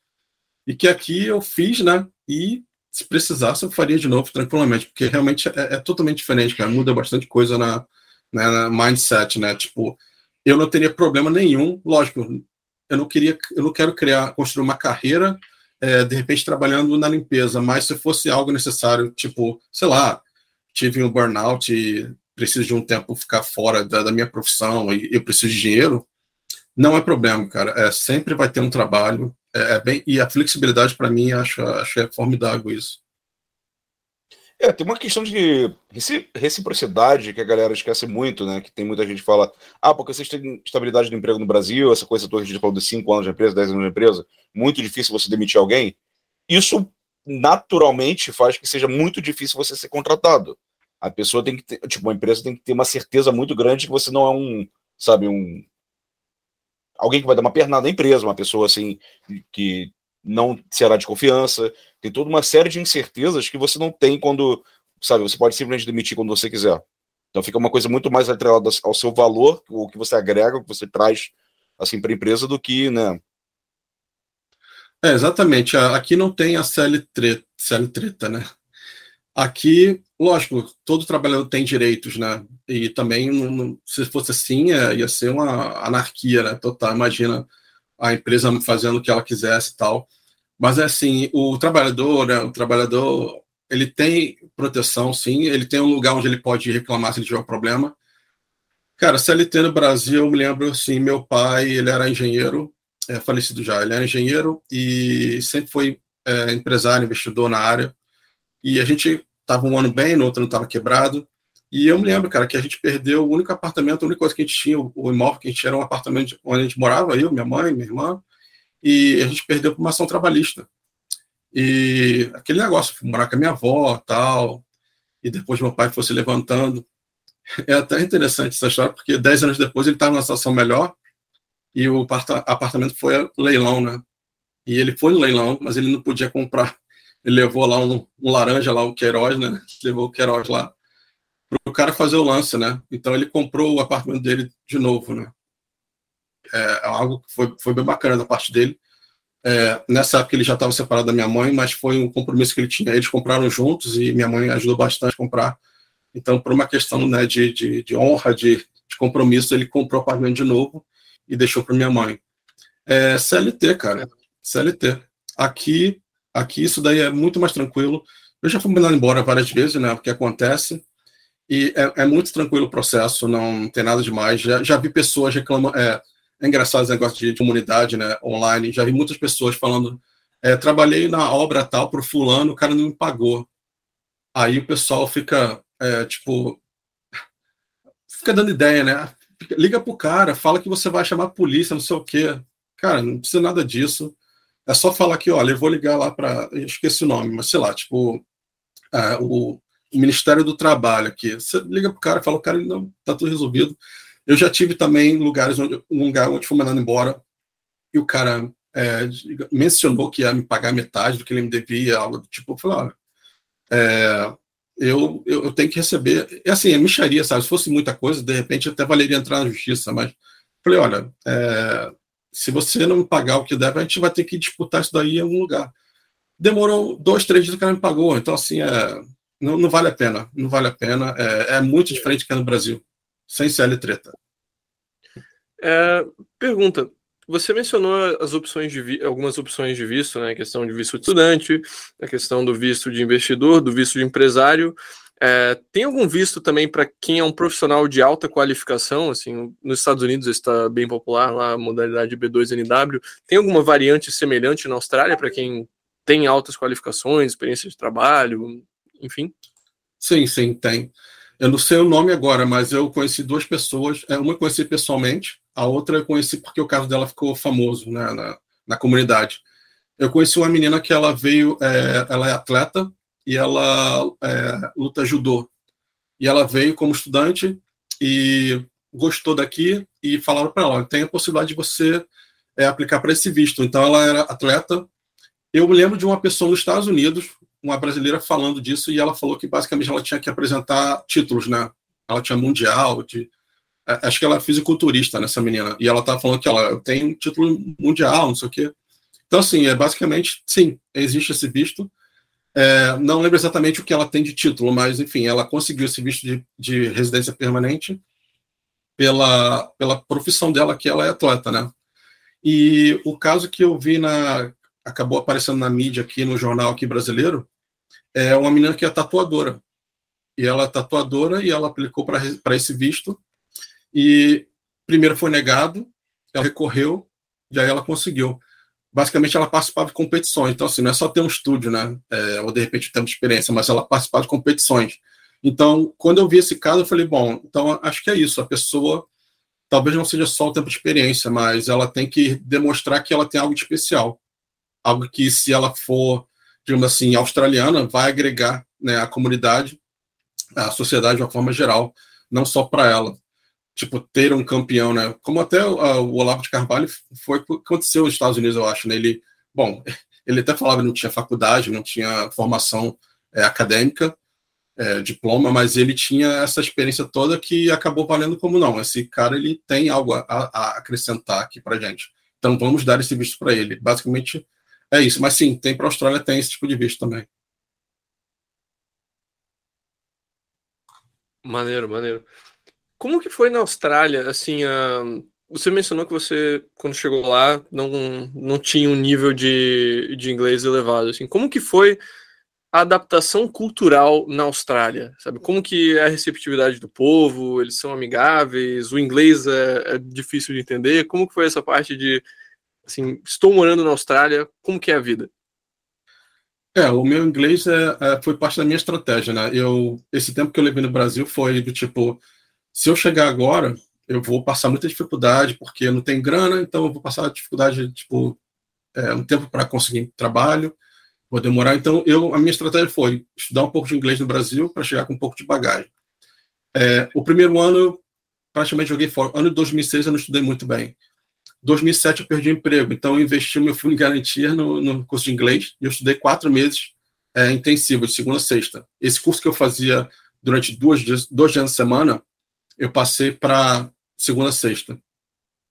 E que aqui eu fiz, né? E se precisasse, eu faria de novo tranquilamente, porque realmente é, é totalmente diferente, cara. Muda bastante coisa na, né, na mindset, né? Tipo, eu não teria problema nenhum, lógico, eu não queria, eu não quero criar, construir uma carreira é, de repente trabalhando na limpeza, mas se fosse algo necessário, tipo, sei lá, tive um burnout e preciso de um tempo ficar fora da, da minha profissão e eu preciso de dinheiro, não é problema, cara. É, sempre vai ter um trabalho. É, é bem, e a flexibilidade, para mim, acho, acho é formidável isso. É, tem uma questão de reciprocidade que a galera esquece muito, né? Que tem muita gente que fala, ah, porque vocês têm estabilidade de emprego no Brasil, essa coisa toda a gente falou de 5 anos de empresa, 10 anos de empresa, muito difícil você demitir alguém. Isso naturalmente faz que seja muito difícil você ser contratado. A pessoa tem que ter, tipo, uma empresa tem que ter uma certeza muito grande que você não é um, sabe, um alguém que vai dar uma pernada na empresa, uma pessoa assim que não será de confiança, tem toda uma série de incertezas que você não tem quando, sabe, você pode simplesmente demitir quando você quiser. Então fica uma coisa muito mais atrelada ao seu valor, o que você agrega, o que você traz assim para a empresa do que, né? É, exatamente. Aqui não tem a CL treta, CL treta, né? Aqui, lógico, todo trabalhador tem direitos, né? E também, se fosse assim, é, ia ser uma anarquia, né? Total. Imagina a empresa fazendo o que ela quisesse e tal. Mas é assim, o trabalhador, né, o trabalhador, ele tem proteção, sim, ele tem um lugar onde ele pode reclamar se ele tiver um problema. Cara, CLT no Brasil, eu me lembro, assim, meu pai, ele era engenheiro, é, falecido já, ele era engenheiro e sempre foi é, empresário, investidor na área. E a gente tava um ano bem, no outro não estava quebrado. E eu me lembro, cara, que a gente perdeu o único apartamento, a única coisa que a gente tinha, o imóvel que a gente tinha era um apartamento onde a gente morava, eu, minha mãe, minha irmã, e a gente perdeu por uma ação trabalhista. E aquele negócio, morar com a minha avó tal, e depois meu pai fosse levantando. É até interessante essa história, porque dez anos depois ele estava numa situação melhor e o apartamento foi leilão, né? E ele foi no leilão, mas ele não podia comprar. Ele levou lá um, um laranja, lá o Queiroz, né? Levou o Queiroz lá para o cara fazer o lance, né? Então ele comprou o apartamento dele de novo, né? É algo que foi, foi bem bacana da parte dele. É, nessa época ele já estava separado da minha mãe, mas foi um compromisso que ele tinha. Eles compraram juntos e minha mãe ajudou bastante a comprar. Então, por uma questão né, de, de, de honra, de, de, compromisso, ele comprou o apartamento de novo e deixou para minha mãe. É, CLT, cara. CLT. Aqui, aqui isso daí é muito mais tranquilo. Eu já fui mandado embora várias vezes, né? Porque acontece. E é, é, muito tranquilo o processo, não tem nada demais. Já, já vi pessoas reclamando. É, é engraçado esse negócio de comunidade né, online. Já vi muitas pessoas falando: é, trabalhei na obra tal para o fulano, o cara não me pagou. Aí o pessoal fica, é, tipo, fica dando ideia, né? Liga pro cara, fala que você vai chamar a polícia, não sei o quê. Cara, não precisa nada disso. É só falar que, olha, eu vou ligar lá para. Esqueci o nome, mas sei lá, tipo, é, o o Ministério do Trabalho aqui. Você liga para o cara e fala, o cara não está tudo resolvido. Eu já tive também lugares onde um lugar onde fui mandado embora e o cara é, mencionou que ia me pagar metade do que ele me devia, algo do tipo. Eu falei, olha, é, eu, eu, eu, tenho que receber. É assim, é micharia, sabe? Se fosse muita coisa, de repente até valeria entrar na justiça, mas falei, olha, é, se você não pagar o que deve, a gente vai ter que disputar isso daí em algum lugar. Demorou dois, três dias que cara me pagou. Então, assim, é, não, não vale a pena. Não vale a pena. É, é muito diferente que é no Brasil. Sem CL treta. É, pergunta. Você mencionou as opções de algumas opções de visto, né? A questão de visto de estudante, a questão do visto de investidor, do visto de empresário. É, tem algum visto também para quem é um profissional de alta qualificação? Assim, nos Estados Unidos está bem popular lá a modalidade B2NW. Tem alguma variante semelhante na Austrália para quem tem altas qualificações, experiência de trabalho? enfim? Sim, sim, tem. Eu não sei o nome agora, mas eu conheci duas pessoas. É, uma eu conheci pessoalmente, a outra eu conheci porque o caso dela ficou famoso né, na, na comunidade. Eu conheci uma menina que ela veio, é, ela é atleta e ela é, luta judô. E ela veio como estudante e gostou daqui e falaram para ela: tem a possibilidade de você é, aplicar para esse visto. Então ela era atleta. Eu me lembro de uma pessoa nos Estados Unidos, uma brasileira falando disso e ela falou que basicamente ela tinha que apresentar títulos, né? Ela tinha mundial, de, é, acho que ela é fisiculturista nessa menina e ela estava falando que ela tem título mundial, não sei o quê. Então assim, é basicamente sim, existe esse visto. É, não lembro exatamente o que ela tem de título, mas enfim, ela conseguiu esse visto de, de residência permanente pela, pela profissão dela, que ela é atleta, né? E o caso que eu vi na acabou aparecendo na mídia aqui no jornal aqui brasileiro é uma menina que é tatuadora. E ela é tatuadora e ela aplicou para esse visto. E primeiro foi negado, ela recorreu, e aí ela conseguiu. Basicamente, ela participava de competições. Então, assim, não é só ter um estúdio, né? É, ou de repente ter uma experiência, mas ela participava de competições. Então, quando eu vi esse caso, eu falei, bom, então acho que é isso. A pessoa talvez não seja só o tempo de experiência, mas ela tem que demonstrar que ela tem algo de especial. Algo que, se ela for digamos assim, australiana vai agregar né, a comunidade, a sociedade de uma forma geral, não só para ela. Tipo, ter um campeão, né? Como até o, Olavo de Carvalho foi o que aconteceu nos Estados Unidos, eu acho, né? Ele, bom, ele até falava que não tinha faculdade, não tinha formação é, acadêmica, é, diploma, mas ele tinha essa experiência toda que acabou valendo como não. Esse cara ele tem algo a, a acrescentar aqui para gente. Então vamos dar esse visto para ele. Basicamente é isso, mas sim, tem para a Austrália, tem esse tipo de visto também. Maneiro, maneiro. Como que foi na Austrália? Assim, uh, você mencionou que você, quando chegou lá, não, não tinha um nível de, de inglês elevado. Assim, como que foi a adaptação cultural na Austrália? Sabe, como que é a receptividade do povo? Eles são amigáveis? O inglês é, é difícil de entender? Como que foi essa parte de, assim, estou morando na Austrália, como que é a vida? É, o meu inglês é, é, foi parte da minha estratégia, né? Eu, esse tempo que eu levei no Brasil foi do tipo, se eu chegar agora, eu vou passar muita dificuldade, porque não tenho grana, então eu vou passar dificuldade, tipo, é, um tempo para conseguir trabalho, vou demorar. Então, eu, a minha estratégia foi estudar um pouco de inglês no Brasil para chegar com um pouco de bagagem. É, o primeiro ano, eu praticamente joguei fora. Ano de 2006 eu não estudei muito bem. 2007 eu perdi o emprego, então eu investi meu fundo de garantia no, no curso de inglês e eu estudei quatro meses é, intensivo, de segunda a sexta. Esse curso que eu fazia durante duas dois dias na semana, eu passei para segunda a sexta.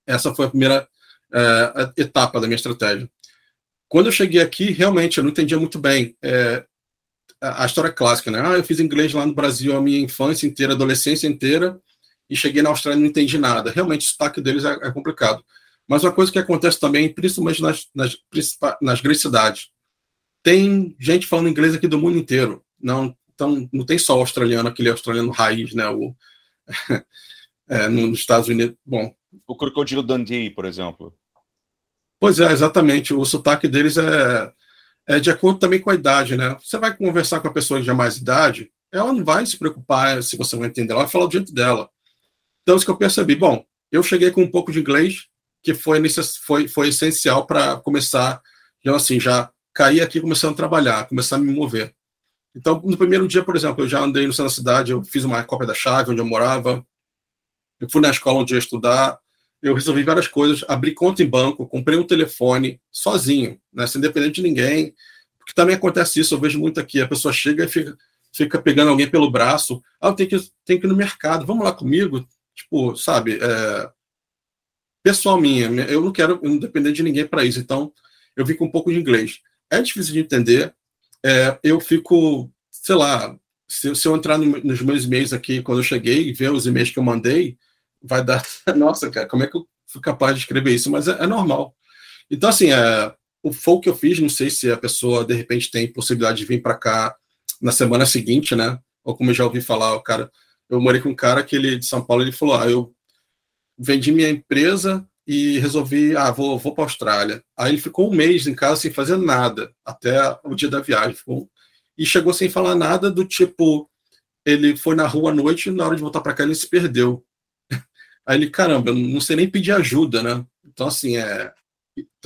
Essa foi a primeira é, etapa da minha estratégia. Quando eu cheguei aqui, realmente eu não entendia muito bem é, a história clássica, né? Ah, eu fiz inglês lá no Brasil a minha infância inteira, adolescência inteira, e cheguei na Austrália e não entendi nada. Realmente, o sotaque deles é, é complicado. Mas uma coisa que acontece também, principalmente nas, nas, nas grandes cidades, tem gente falando inglês aqui do mundo inteiro. Não, então, não tem só o australiano, aquele australiano raiz, né? O, é, nos Estados Unidos. Bom. O crocodilo Dundee, por exemplo. Pois é, exatamente. O sotaque deles é, é de acordo também com a idade, né? Você vai conversar com a pessoa de mais idade, ela não vai se preocupar se você vai entender, ela vai falar do jeito dela. Então, isso que eu percebi. Bom, eu cheguei com um pouco de inglês, que foi, foi, foi essencial para começar, então, assim, já cair aqui começando a trabalhar, começar a me mover. Então, no primeiro dia, por exemplo, eu já andei no centro da cidade, eu fiz uma cópia da chave onde eu morava, eu fui na escola onde eu ia estudar, eu resolvi várias coisas, abri conta em banco, comprei um telefone sozinho, né, sem depender de ninguém, porque também acontece isso, eu vejo muito aqui, a pessoa chega e fica, fica pegando alguém pelo braço, ah, tenho que, que ir no mercado, vamos lá comigo, tipo, sabe, é, pessoal minha, eu não quero eu não depender de ninguém para isso, então eu fico um pouco de inglês. É difícil de entender, é, eu fico, sei lá, se, se eu entrar no, nos meus e-mails aqui, quando eu cheguei e ver os e-mails que eu mandei, vai dar, nossa, cara, como é que eu fui capaz de escrever isso? Mas é, é normal. Então, assim, é, o foco que eu fiz, não sei se a pessoa, de repente, tem possibilidade de vir para cá na semana seguinte, né? Ou como eu já ouvi falar, o cara, eu morei com um cara que ele, de São Paulo, ele falou, ah, eu vendi minha empresa e resolvi, ah, vou, vou para a Austrália. Aí ele ficou um mês em casa sem fazer nada, até o dia da viagem. Ficou, e chegou sem falar nada do tipo, ele foi na rua à noite e na hora de voltar para cá ele se perdeu. Aí ele, caramba, não sei nem pedir ajuda, né? Então, assim, é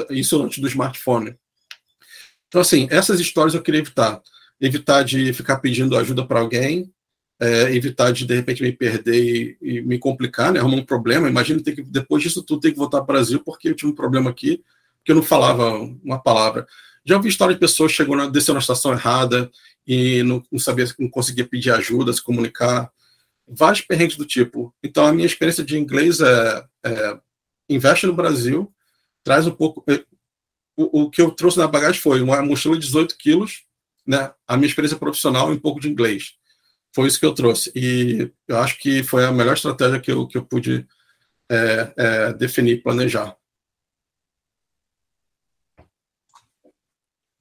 isso antes do smartphone. Então, assim, essas histórias eu queria evitar. Evitar de ficar pedindo ajuda para alguém, é, evitar de de repente me perder e, e, me complicar, né, arrumar um problema. Imagina ter que depois disso tudo ter que voltar para o Brasil porque eu tinha um problema aqui, porque eu não falava uma palavra. Já ouvi história de pessoas chegou na, desceu na estação errada e não, não sabia, não conseguia pedir ajuda, se comunicar. Vários perrengues do tipo. Então a minha experiência de inglês é, é investe no Brasil, traz um pouco. É, o, o que eu trouxe na bagagem foi uma mochila de 18 quilos, né, a minha experiência profissional e um pouco de inglês foi isso que eu trouxe. E eu acho que foi a melhor estratégia que eu, que eu pude é, é, definir, planejar.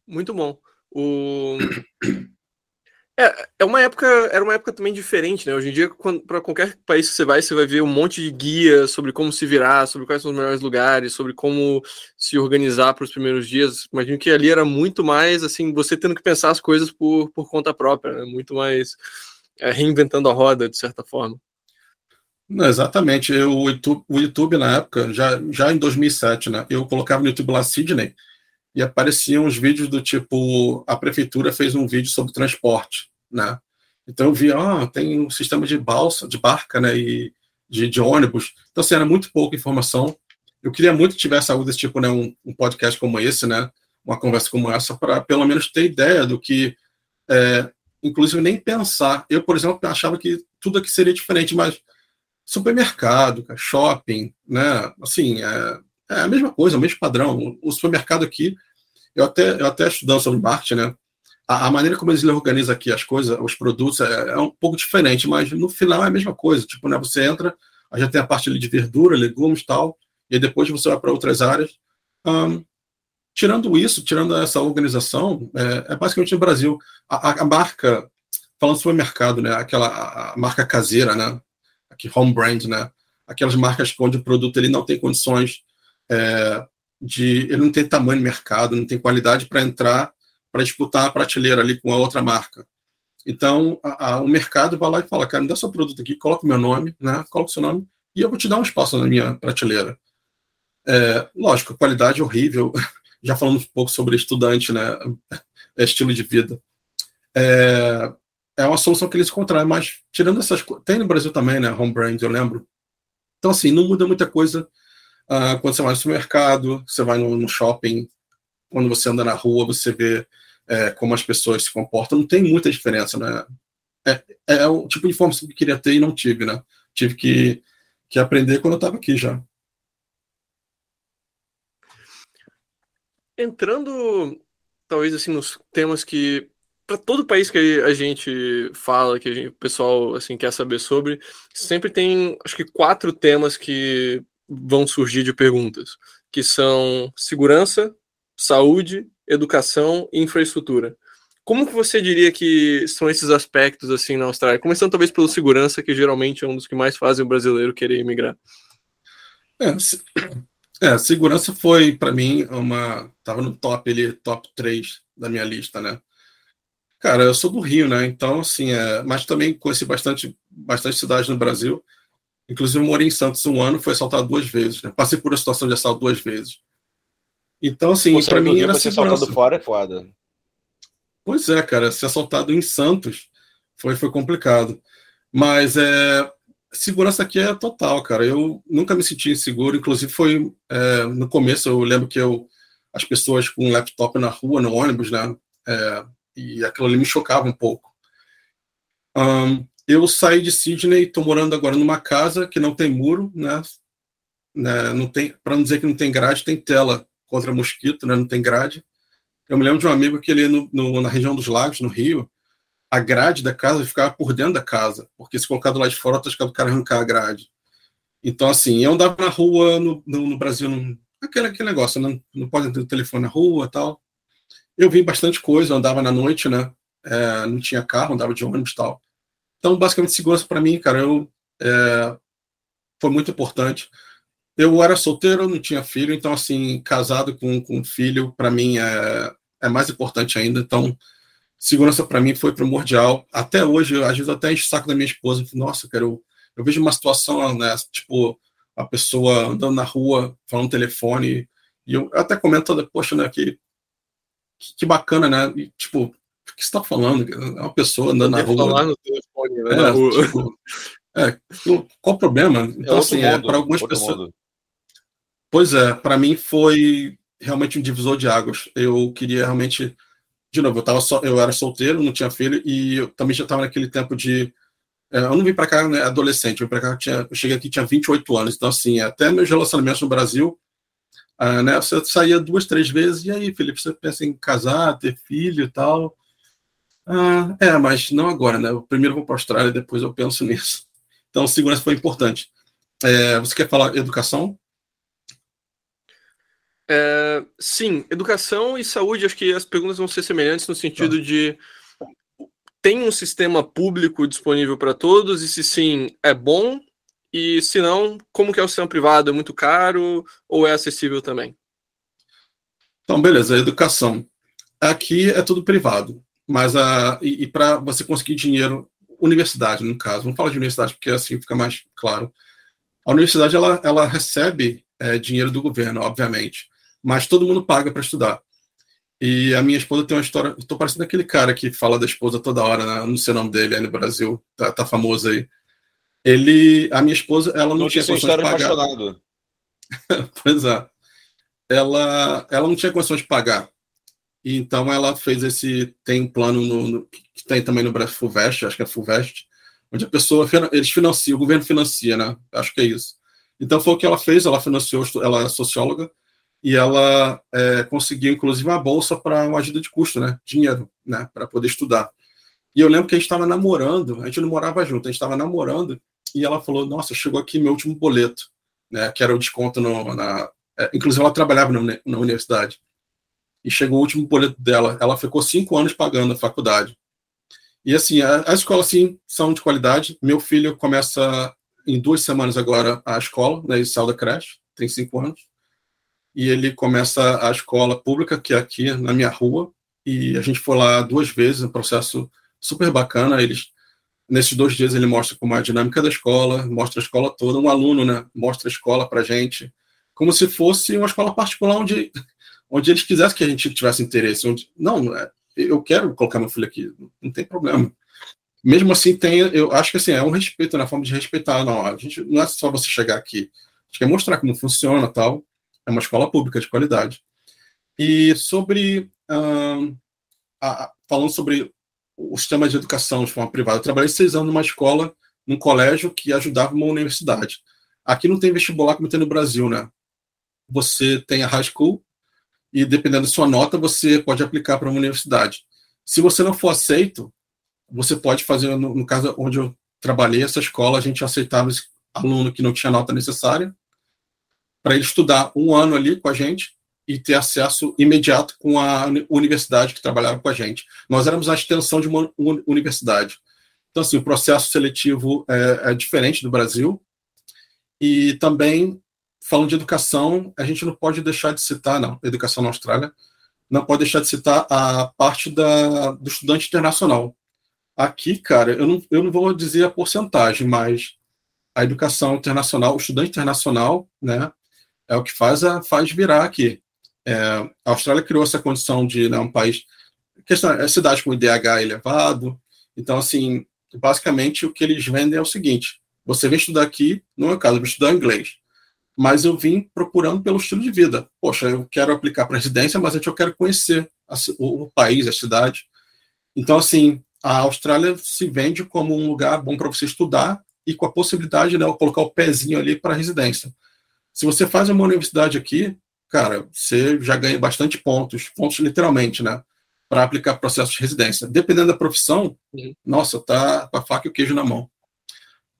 Muito bom. O... É, é uma época, era uma época também diferente, né? Hoje em dia, para qualquer país que você vai, você vai ver um monte de guia sobre como se virar, sobre quais são os melhores lugares, sobre como se organizar para os primeiros dias. Imagino que ali era muito mais assim, você tendo que pensar as coisas por, por conta própria, né? muito mais é, reinventando a roda, de certa forma. Não, exatamente. Eu, o, YouTube, o YouTube, na época, já, já em 2007, né, eu colocava no YouTube lá Sydney e apareciam os vídeos do tipo: a prefeitura fez um vídeo sobre transporte. Né? Então eu via, ah, tem um sistema de balsa, de barca né, e de, de ônibus. Então, assim, era muito pouca informação. Eu queria muito que tivesse algo desse tipo, né, um, um podcast como esse, né, uma conversa como essa, para pelo menos ter ideia do que é, inclusive nem pensar. Eu, por exemplo, achava que tudo aqui seria diferente, mas supermercado, shopping, né? Assim, é, é a mesma coisa, o mesmo padrão. O supermercado aqui, eu até, eu até estudando sobre marketing, né? a, a, maneira como eles organizam aqui as coisas, os produtos, é, é, um pouco diferente, mas no final é a mesma coisa. Tipo, né, você entra, já tem a parte ali de verdura, legumes tal, e depois você vai para outras áreas. Um, tirando isso, tirando essa organização, é, é basicamente no Brasil. A, a, marca, falando sobre mercado, né, aquela marca caseira, né, aqui home brand, né, aquelas marcas onde o produto ele não tem condições é, de, ele não tem tamanho de mercado, não tem qualidade para entrar para disputar a prateleira ali com a outra marca. Então, a, a, o mercado vai lá e fala, cara, me dá seu produto aqui, coloca o meu nome, né? Coloca o seu nome e eu vou te dar um espaço na minha prateleira. É, lógico, qualidade horrível. Já falando um pouco sobre estudante, né? É estilo de vida. É, é uma solução que eles encontraram, mas tirando essas coisas. Tem no Brasil também, né? Home brand, eu lembro. Então, assim, não muda muita coisa uh, quando você vai no supermercado, você vai no, no shopping, quando você anda na rua, você vê é, como as pessoas se comportam, não tem muita diferença, né? É, é o tipo de informação que eu queria ter e não tive, né? Tive que, que aprender quando eu estava aqui já. Entrando, talvez assim, nos temas que para todo país que a gente fala, que gente, o pessoal assim quer saber sobre, sempre tem, acho que quatro temas que vão surgir de perguntas, que são segurança, saúde, educação e infraestrutura. Como que você diria que são esses aspectos assim na Austrália? Começando talvez pelo segurança, que geralmente é um dos que mais fazem o brasileiro querer emigrar. É, é segurança foi para mim uma tava no top ele top 3 da minha lista, né? Cara, eu sou do Rio, né? Então assim, é, mas também conheci bastante bastante cidades no Brasil. Inclusive morei em Santos um ano, foi assaltado duas vezes, né? Passei por uma situação de assalto duas vezes. Então, assim, para mim era ser assaltado fora é foda. Pois é, cara, ser assaltado em Santos foi, foi complicado. Mas é, segurança aqui é total, cara. Eu nunca me senti inseguro. Inclusive, foi é, no começo, eu lembro que eu, as pessoas com laptop na rua, no ônibus, né? É, e aquilo ali me chocava um pouco. Um, eu saí de Sydney, estou morando agora numa casa que não tem muro, né? né não tem, para não dizer que não tem grade, tem tela contra mosquito, né? Não tem grade. Eu me lembro de um amigo que ele no, no, na região dos lagos, no Rio, a grade da casa ficava por dentro da casa, porque se colocar do lado de fora, tá o cara arrancar a grade. Então, assim, eu andava na rua no, no, no Brasil, num, aquele, aquele negócio, não, não pode ter telefone na rua tal. Eu vi bastante coisa, andava na noite, né? É, não tinha carro, andava de ônibus tal. Então, basicamente, segurança para mim, cara, eu, é, foi muito importante eu era solteiro, não tinha filho, então, assim, casado com, com filho, para mim é, é mais importante ainda. Então, segurança para mim foi primordial. Até hoje, às vezes, até enche o saco da minha esposa. Nossa, cara, eu, eu vejo uma situação, né, tipo, a pessoa andando na rua, falando no telefone, e eu até comento, poxa, né, que, que bacana, né? E, tipo, o que você está falando? É uma pessoa andando na rua. Falar no telefone, né? É, tipo, é, qual o problema? Então, é assim, é, para algumas pessoas. Mundo. Pois é, para mim foi realmente um divisor de águas. Eu queria realmente, de novo, eu tava só, eu era solteiro, não tinha filho e eu também já estava naquele tempo de é, eu não vim para cá né, adolescente, eu vim cá tinha, eu cheguei aqui tinha 28 anos, então assim, até meus relacionamentos no Brasil, ah, né, você saía duas, três vezes e aí, Felipe, você pensa em casar, ter filho e tal? Ah, é, mas não agora, né? Eu primeiro vou para a Austrália, depois eu penso nisso. Então, segurança foi importante. É, você quer falar educação? É, sim, educação e saúde, acho que as perguntas vão ser semelhantes no sentido de tem um sistema público disponível para todos e se sim, é bom e se não, como que é o sistema privado? É muito caro ou é acessível também? Então, beleza, educação. Aqui é tudo privado, mas a, e, e para você conseguir dinheiro, universidade, no caso, vamos falar de universidade porque assim fica mais claro. A universidade ela, ela recebe é, dinheiro do governo, obviamente mas todo mundo paga para estudar. E a minha esposa tem uma história. Estou parecendo aquele cara que fala da esposa toda hora, né? não sei o nome dele aí no Brasil, tá, tá famoso aí. Ele, a minha esposa, ela não, tinha condições de pagar. pois é. Ela, ela não tinha condições de pagar. E então ela fez esse. Tem um plano no, no, que tem também no Brasil, Fulvest, acho que é Fulvest, onde a pessoa. Eles financiam, o governo financia, né? Acho que é isso. Então foi o que ela fez, ela financiou, ela é socióloga, e ela é, conseguiu, inclusive, uma bolsa para uma ajuda de custo, né? Dinheiro, né? Para poder estudar. E eu lembro que a gente estava namorando, a gente não morava junto, a gente estava namorando, e ela falou: Nossa, chegou aqui meu último boleto, né? Que era o desconto no, na. É, inclusive, ela trabalhava na, na universidade. E chegou o último boleto dela. Ela ficou cinco anos pagando a faculdade. E assim, as escolas sim são de qualidade. Meu filho começa em duas semanas agora a escola, né? Ele da creche, tem cinco anos. E ele começa a escola pública, que é aqui na minha rua. E a gente foi lá duas vezes, um processo super bacana. Eles, nesses dois dias, ele mostra como é a dinâmica da escola, mostra a escola toda. Um aluno, né? Mostra a escola para gente, como se fosse uma escola particular onde, onde eles quisessem que a gente tivesse interesse. Onde, não, é, eu quero colocar meu filho aqui, não tem problema. Mesmo assim, tem, eu acho que assim, é um respeito na forma de respeitar. Não, a gente, não é só você chegar aqui, a gente quer mostrar como funciona tal. É uma escola pública de qualidade. E sobre. a, falando sobre o sistema de educação de forma privada, eu trabalhei seis anos numa escola, num colégio que ajudava uma universidade. Aqui não tem vestibular como tem no Brasil, né? Você tem a high school, e dependendo da sua nota, você pode aplicar para uma universidade. Se você não for aceito, você pode fazer, no, no caso onde eu trabalhei, essa escola, a gente aceitava esse aluno que não tinha nota necessária, para ele estudar um ano ali com a gente e ter acesso imediato com a universidade que trabalhava com a gente. Nós éramos a extensão de uma universidade. Então, assim, o processo seletivo é, é diferente do Brasil. E também falando de educação, a gente não pode deixar de citar, não, educação na Austrália, não pode deixar de citar a parte da, do estudante internacional. Aqui, cara, eu não, eu não vou dizer a porcentagem, mas a educação internacional, o estudante internacional, né, é o que faz, a, faz virar aqui. É, a Austrália criou essa condição de né, um país, questão, é cidade com IDH elevado, então, assim, basicamente o que eles vendem é o seguinte, você vem estudar aqui, no meu caso, eu vou estudar inglês, mas eu vim procurando pelo estilo de vida. Poxa, eu quero aplicar para residência, mas eu quero conhecer a, o, o, país, a cidade. Então, assim, a Austrália se vende como um lugar bom para você estudar e com a possibilidade de né, colocar o pezinho ali para residência. Se você faz uma universidade aqui, cara, você já ganha bastante pontos, pontos literalmente, né? Para aplicar processo de residência. Dependendo da profissão, uhum. nossa, tá com a faca e o queijo na mão.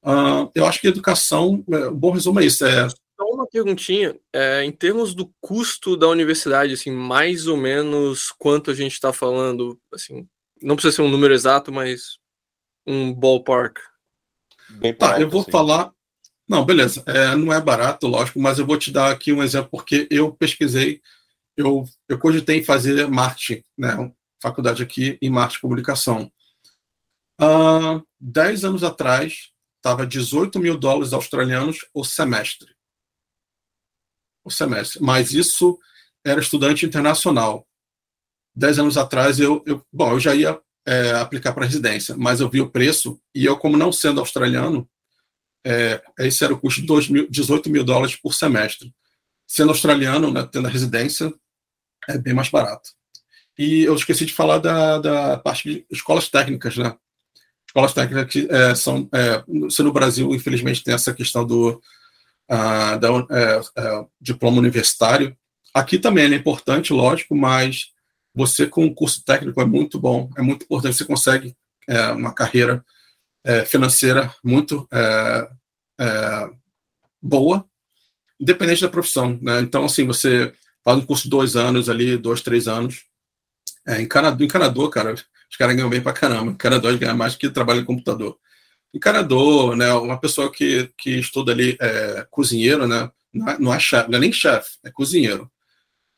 Uh, eu acho que educação, é, o bom resumo é isso, é só uma perguntinha. É, em termos do custo da universidade, assim, mais ou menos quanto a gente está falando? Assim, não precisa ser um número exato, mas um ballpark. Bem tá, eu vou assim. falar. Não, beleza. É, não é barato, lógico, mas eu vou te dar aqui um exemplo, porque eu pesquisei, eu, eu cogitei em fazer marketing, né? Faculdade aqui em marketing e comunicação. Uh, dez anos atrás, estava 18 mil dólares australianos o semestre o semestre. Mas isso era estudante internacional. Dez anos atrás, eu, eu bom, eu já ia é, aplicar para residência, mas eu vi o preço e eu, como não sendo australiano, é, esse era o custo de 2 mil, 18 mil dólares por semestre. Sendo australiano, né, tendo a residência, é bem mais barato. E eu esqueci de falar da, da parte de escolas técnicas, né? Escolas técnicas que é, são, é, se no Brasil, infelizmente, tem essa questão do uh, da, uh, diploma universitário. Aqui também é importante, lógico, mas você com um curso técnico é muito bom, é muito importante, você consegue é, uma carreira é, financeira muito é, é, boa, independente da profissão. Né? Então, assim, você faz um curso de dois anos ali, dois, três anos. É, encanador, encanador, cara, os caras ganham bem pra caramba. Encanador ganha mais que trabalha em computador encanador, né? Uma pessoa que, que estuda ali é, cozinheiro, né? Não é, não é chefe, não é nem chefe, é cozinheiro.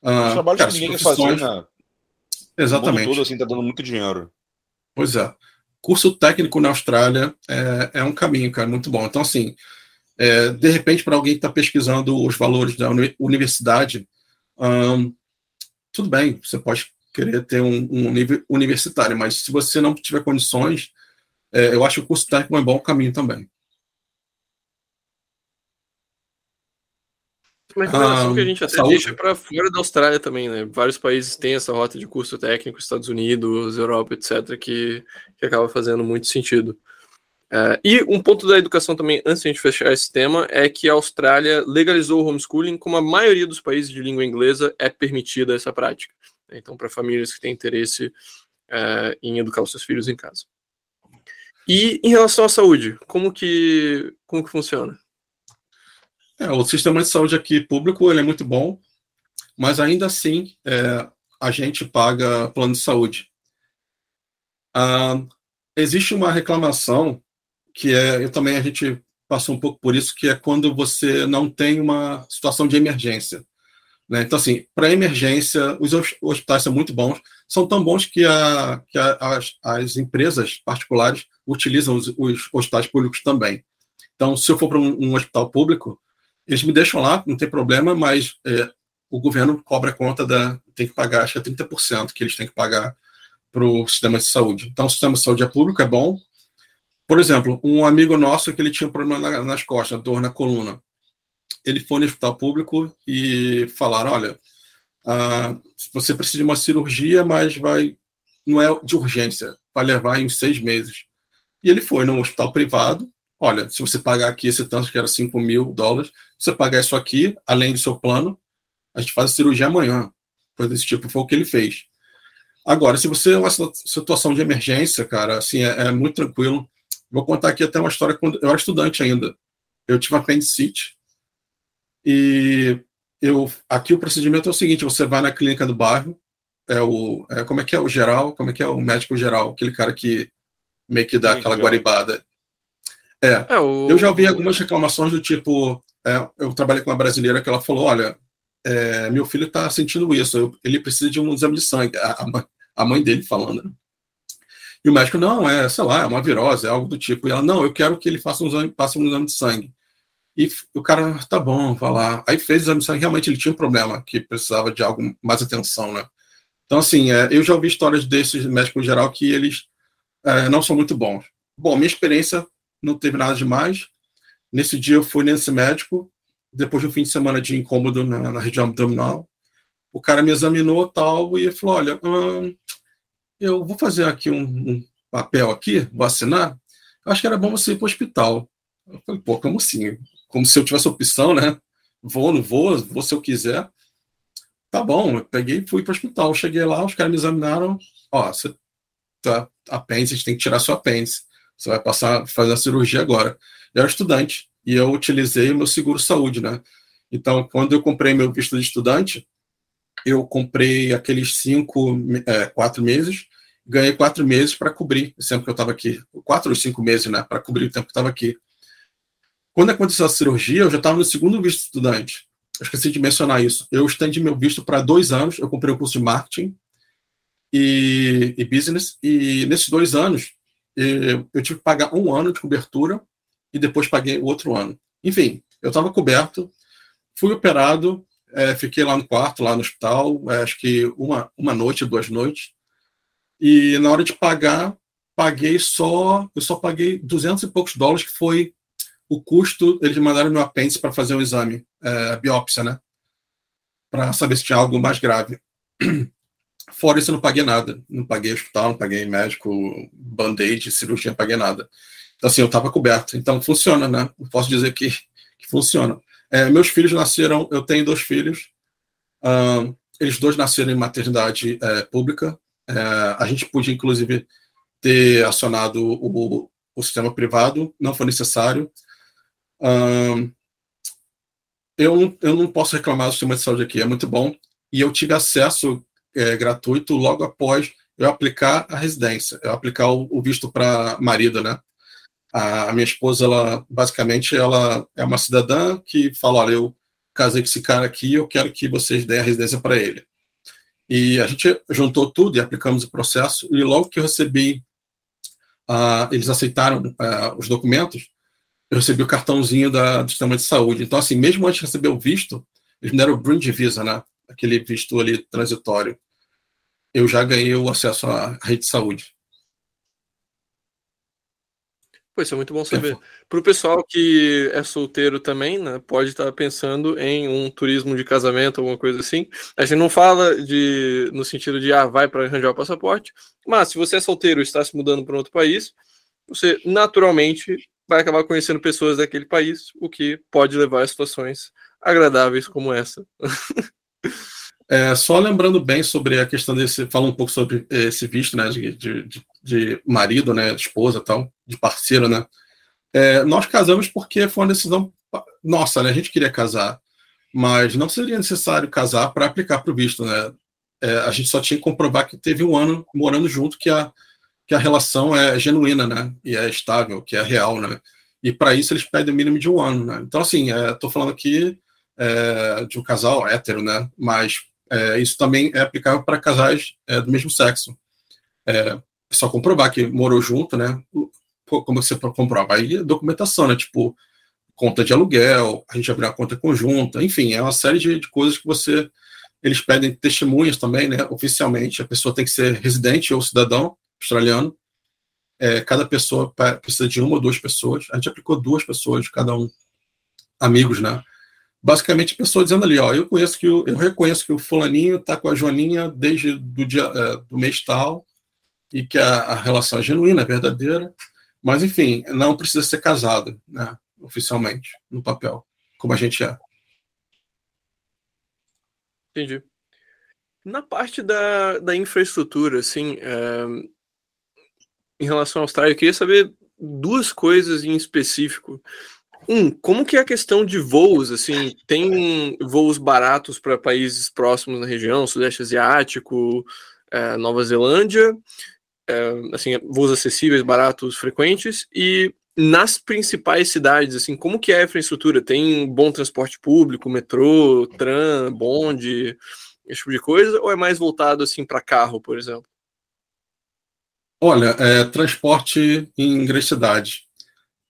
Ah, trabalho cara, que ninguém profissões... fazer, né? Exatamente. Tudo assim tá dando muito dinheiro. Pois é. Curso técnico na Austrália é, é um caminho, cara, muito bom. Então, assim, é, de repente, para alguém que está pesquisando os valores da universidade, tudo bem, você pode querer ter um, um nível universitário, mas se você não tiver condições, é, eu acho que o curso técnico é um bom caminho também. Uma recomendação ah, que a gente até saúde. deixa para fora da Austrália também, né? Vários países têm essa rota de curso técnico, Estados Unidos, Europa, etc., que, que acaba fazendo muito sentido. Uh, e um ponto da educação também, antes de a gente fechar esse tema, é que a Austrália legalizou o homeschooling, como a maioria dos países de língua inglesa é permitida essa prática. Então, para famílias que têm interesse uh, em educar os seus filhos em casa. E em relação à saúde, como que, como que funciona? É, o sistema de saúde aqui público ele é muito bom, mas ainda assim é, a gente paga plano de saúde. Ah, existe uma reclamação que é, eu também a gente passou um pouco por isso, que é quando você não tem uma situação de emergência. Né? Então, assim, para emergência, os hospitais são muito bons, são tão bons que, a, que a, as, as, empresas particulares utilizam os, os, hospitais públicos também. Então, se eu for para um, um, hospital público, eles me deixam lá, não tem problema, mas é, o governo cobra a conta da. tem que pagar, acho que é 30% que eles têm que pagar para o sistema de saúde. Então, o sistema de saúde é público, é bom, por exemplo, um amigo nosso que ele tinha um problema na, nas costas, dor na coluna. Ele foi no hospital público e falaram: olha, ah, você precisa de uma cirurgia, mas vai não é de urgência, vai levar em seis meses. E ele foi no hospital privado. Olha, se você pagar aqui esse tanto, que era 5 mil dólares, você pagar isso aqui, além do seu plano, a gente faz a cirurgia amanhã. Coisa desse tipo, foi o que ele fez. Agora, se você é uma situação de emergência, cara, assim, é, é muito tranquilo. Vou contar aqui até uma história quando eu era estudante ainda. Eu tive apendicite e eu aqui o procedimento é o seguinte: você vai na clínica do bairro, é o é, como é que é o geral, como é que é o médico geral, aquele cara que meio que dá aquela guaribada. É, é o... eu já ouvi algumas reclamações do tipo, é, eu trabalhei com uma brasileira que ela falou, olha, é, meu filho está sentindo isso, eu, ele precisa de um exame de sangue, a, a, a mãe dele falando. Né? E o médico, não, é, sei lá, é uma virose, é algo do tipo. E ela, não, eu quero que ele faça um exame, passe um exame de sangue. E o cara, tá bom, vai lá. Aí fez o exame de sangue, realmente ele tinha um problema, que precisava de algo mais atenção, né? Então, assim, é, eu já ouvi histórias desses médicos em geral que eles é, não são muito bons. Bom, minha experiência não teve nada demais. Nesse dia eu fui nesse médico, depois de um fim de semana de incômodo na, na região abdominal. O cara me examinou tal e falou: olha, hum, eu vou fazer aqui um, um papel aqui, vou assinar. Acho que era bom você ir para o hospital. Eu falei, pô, como assim? Como se eu tivesse opção, né? Vou, não vou, vou se eu quiser. Tá bom, eu peguei e fui para o hospital. Cheguei lá, os caras me examinaram. Ó, você tá apêndice, tem que tirar seu apêndice. Você vai passar, fazer a cirurgia agora. Eu era estudante e eu utilizei o meu seguro saúde, né? Então, quando eu comprei meu visto de estudante, eu comprei aqueles cinco, é, quatro meses, ganhei quatro meses para cobrir o tempo que eu estava aqui. Quatro ou cinco meses, né? Para cobrir o tempo que eu estava aqui. Quando aconteceu a cirurgia, eu já estava no segundo visto estudante. Eu esqueci de mencionar isso. Eu estendi meu visto para dois anos. Eu comprei o um curso de marketing e, e, business. E nesses dois anos, eu, tive que pagar um ano de cobertura e depois paguei o outro ano. Enfim, eu estava coberto, fui operado, é, fiquei lá no quarto, lá no hospital, é, acho que uma, uma noite, duas noites. E na hora de pagar, paguei só, eu só paguei 200 e poucos dólares, que foi o custo, eles mandaram meu apêndice para fazer um exame, é, a biópsia, né? Para saber se tinha algo mais grave. Fora isso, eu não paguei nada. Não paguei hospital, não paguei médico, band-aid, cirurgia, não paguei nada. Então, assim, eu estava coberto. Então, funciona, né? Eu posso dizer que, que funciona. É, meus filhos nasceram, eu tenho dois filhos, uh, eles dois nasceram em maternidade é, pública. É, a gente podia, inclusive, ter acionado o, o sistema privado, não foi necessário. Uh, eu, eu não posso reclamar do sistema de saúde aqui, é muito bom. E eu tive acesso é, gratuito logo após eu aplicar a residência, eu aplicar o, o visto para marido, né? A, minha esposa, ela basicamente ela é uma cidadã que fala, olha, eu casei com esse cara aqui, eu quero que vocês deem a residência para ele. E a gente juntou tudo e aplicamos o processo. E logo que eu recebi, uh, eles aceitaram uh, os documentos, eu recebi o cartãozinho da, do sistema de saúde. Então, assim, mesmo antes de receber o visto, eles me deram o Bridge Visa, né? Aquele visto ali transitório. Eu já ganhei o acesso à rede de saúde. Pô, isso é muito bom saber. Para o pessoal que é solteiro também, né, pode estar pensando em um turismo de casamento, alguma coisa assim. A gente não fala de no sentido de ah, vai para arranjar o passaporte, mas se você é solteiro e está se mudando para outro país, você naturalmente vai acabar conhecendo pessoas daquele país, o que pode levar a situações agradáveis como essa. É, só lembrando bem sobre a questão desse, fala um pouco sobre esse visto, né, de, de, de marido, né, de esposa, tal, de parceiro, né. É, nós casamos porque foi uma decisão nossa, né, a gente queria casar, mas não seria necessário casar para aplicar para o visto, né. É, a gente só tinha que comprovar que teve um ano morando junto, que a que a relação é genuína, né? E é estável, que é real, né? E para isso eles pedem o mínimo de um ano, né? Então, assim, estou é, falando aqui é, de um casal hétero, né? Mas é, isso também é aplicável para casais é, do mesmo sexo. É só comprovar que morou junto, né? Como você comprova? Aí documentação, né? Tipo, conta de aluguel, a gente abriu uma conta conjunta, enfim, é uma série de, de coisas que você. Eles pedem testemunhas também, né? Oficialmente, a pessoa tem que ser residente ou cidadão australiano. É, cada pessoa precisa de uma ou duas pessoas. A gente aplicou duas pessoas, cada um, amigos, né? Basicamente, a pessoa dizendo ali, ó, eu conheço que o, eu reconheço que o fulaninho está com a Joaninha desde do dia é, do mês tal e que a, a, relação é genuína, é verdadeira, mas enfim, não precisa ser casado, né? Oficialmente, no papel, como a gente é. Entendi. Na parte da, da infraestrutura, assim, é, em relação à Austrália, eu queria saber duas coisas em específico. Um, como que é a questão de voos, assim, tem voos baratos para países próximos na região, Sudeste Asiático, é, Nova Zelândia, é, assim, voos acessíveis, baratos, frequentes, e nas principais cidades, assim, como que é a infraestrutura? Tem bom transporte público, metrô, tram, bonde, esse tipo de coisa, ou é mais voltado, assim, para carro, por exemplo? Olha, é, transporte em grande cidade.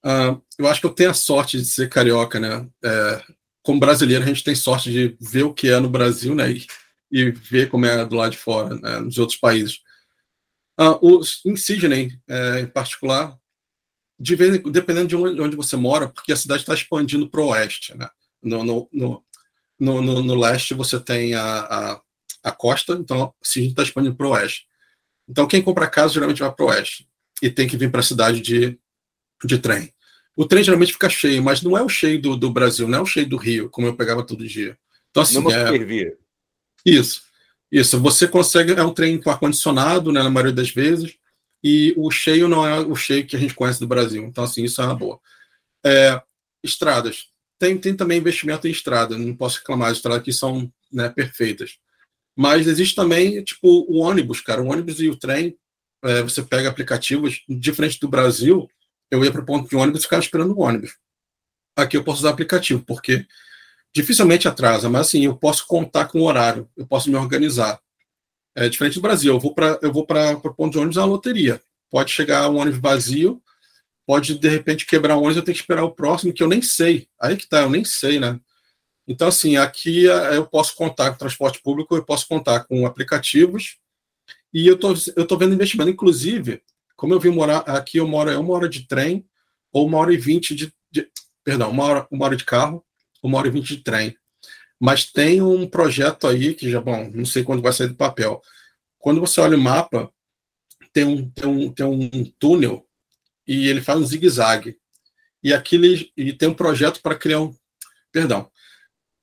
Uh, eu acho que eu tenho a sorte de ser carioca, né? É, como brasileiro, a gente tem sorte de ver o que é no Brasil, né? E, e ver como é do lado de fora, né? nos outros países. Uh, os, em é, em particular, de vez, dependendo de onde, onde, você mora, porque a cidade está expandindo para o oeste, né? No, no, no, no, no, leste você tem a, a, a costa, então Sydney está expandindo para o oeste. Então, quem compra casa geralmente vai para o oeste e tem que vir para a cidade de, de trem. O trem geralmente fica cheio, mas não é o cheio do, do Brasil, não é o cheio do Rio, como eu pegava todo dia. Então, assim, não é... Isso. Isso. Você consegue. É um trem com ar-condicionado, né, na maioria das vezes, e o cheio não é o cheio que a gente conhece do Brasil. Então, assim, isso é uma boa. É, estradas. Tem, tem também investimento em estrada, não posso reclamar, as estradas aqui são né, perfeitas. Mas existe também, tipo, o ônibus, cara. O ônibus e o trem, é, você pega aplicativos, diferente do Brasil, eu ia para o ponto de ônibus e ficava esperando o ônibus. Aqui eu posso usar aplicativo, porque dificilmente atrasa, mas assim, eu posso contar com o horário, eu posso me organizar. É diferente do Brasil, eu vou para eu vou para o ponto de ônibus é uma loteria. Pode chegar um ônibus vazio, pode de repente quebrar o ônibus, eu tenho que esperar o próximo, que eu nem sei. Aí que tá, eu nem sei, né? Então, assim, aqui é, eu posso contar com transporte público, eu posso contar com aplicativos, e eu tô, eu tô vendo investimento. Inclusive, como eu vim morar aqui, eu moro é uma hora de trem, ou uma hora e vinte de, de. Perdão, uma hora, uma hora de carro, uma hora e vinte de trem. Mas tem um projeto aí que já, bom, não sei quando vai sair do papel. Quando você olha o mapa, tem um, tem um, tem um túnel e ele faz um zigue-zague. E aqui ele, e tem um projeto para criar um. Perdão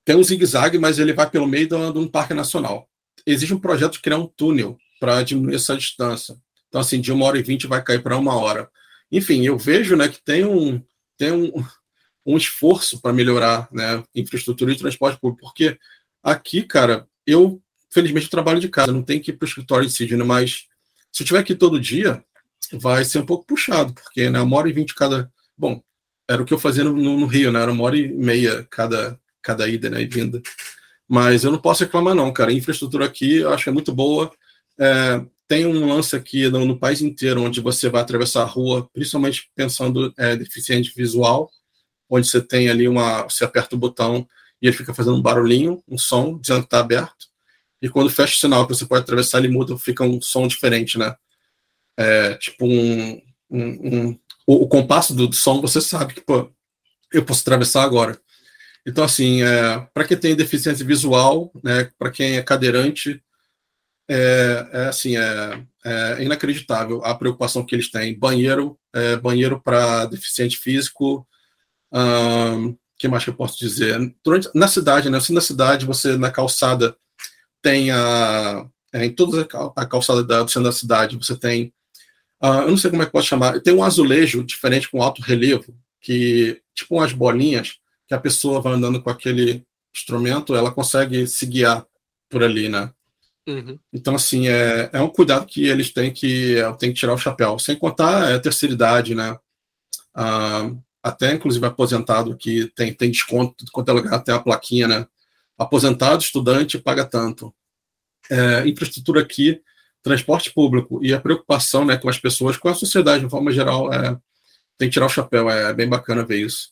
tem um zigue-zague, mas ele vai pelo meio de um parque nacional. Existe um projeto de criar um túnel para diminuir essa distância. Então, assim, de uma hora e vinte vai cair para uma hora. Enfim, eu vejo né, que tem um, tem um, um esforço para melhorar né, infraestrutura de transporte público, porque aqui, cara, eu, felizmente, eu trabalho de casa, não tenho que ir para o escritório de Sidney, mas se eu estiver aqui todo dia, vai ser um pouco puxado, porque né, uma hora e vinte cada. Bom, era o que eu fazia no, no Rio, né? Era uma hora e meia cada, cada ida né, e vinda. Mas eu não posso reclamar, não, cara. A infraestrutura aqui eu acho que é muito boa. É, tem um lance aqui no, no, país inteiro onde você vai atravessar a rua, principalmente pensando é, deficiente visual, onde você tem ali uma. Você aperta o botão e ele fica fazendo um barulhinho, um som, dizendo que está aberto. E quando fecha o sinal que você pode atravessar, ele muda, fica um som diferente, né? É, tipo um. um, um o, o, compasso do, som, você sabe que, pô, eu posso atravessar agora. Então, assim, é, para quem tem deficiência visual, né, para quem é cadeirante, é, é assim, é, é, inacreditável a preocupação que eles têm. Banheiro é, banheiro para deficiente físico. O que mais que eu posso dizer? Durante, na cidade, né? Assim, na cidade, você na calçada tem a. É, em toda a calçada da, centro da cidade, você tem. Uh, eu não sei como é que pode chamar. Tem um azulejo diferente com alto relevo, que tipo umas bolinhas que a pessoa vai andando com aquele instrumento, ela consegue se guiar por ali, né? Uhum. Então, assim, é, é um cuidado que eles têm que, têm que tirar o chapéu. Sem contar é, a terceira idade, né? Ah, até, inclusive, aposentado que tem, tem desconto, quanto é lugar, tem a plaquinha, né? Aposentado, estudante, paga tanto. É, infraestrutura aqui, transporte público e a preocupação né, com as pessoas, com a sociedade, de forma geral, é, tem que tirar o chapéu. É bem bacana ver isso.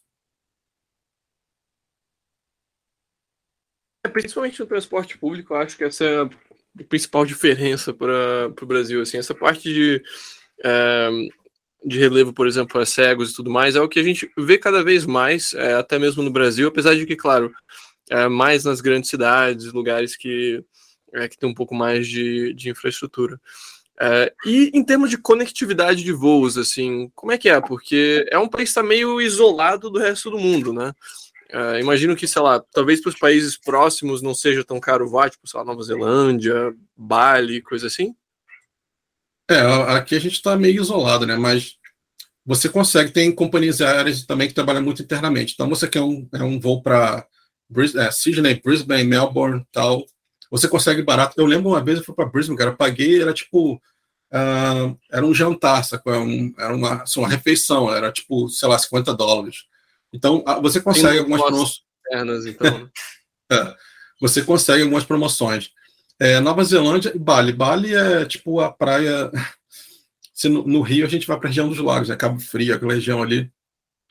É, principalmente no transporte público, eu acho que essa é a principal diferença para o Brasil. Assim, essa parte de, é, de relevo, por exemplo, a cegos e tudo mais, é o que a gente vê cada vez mais, é, até mesmo no Brasil, apesar de que, claro, é mais nas grandes cidades, lugares que, é, que tem um pouco mais de, de infraestrutura. É, e em termos de conectividade de voos, assim, como é que é? Porque é um país que está meio isolado do resto do mundo, né? Uh, imagino que, sei lá, talvez para os países próximos não seja tão caro voar, tipo, sei lá, Nova Zelândia, Bali, coisa assim? É, aqui a gente está meio isolado, né? Mas você consegue, tem companhias aéreas também que trabalham muito internamente. Então, você quer um, é um voo para é, Sydney, Brisbane, Melbourne tal. Você consegue barato. Eu lembro uma vez eu fui para Brisbane, cara, eu paguei, era tipo. Uh, era um jantar, sacou? Era, um, era uma, assim, uma refeição, era tipo, sei lá, 50 dólares. Então, você consegue algumas promoções. Então, né? é, você consegue algumas promoções. É, Nova Zelândia e Bali. Bali é tipo a praia. Se no, no, Rio a gente vai para a região dos lagos, é Cabo Frio, aquela região ali.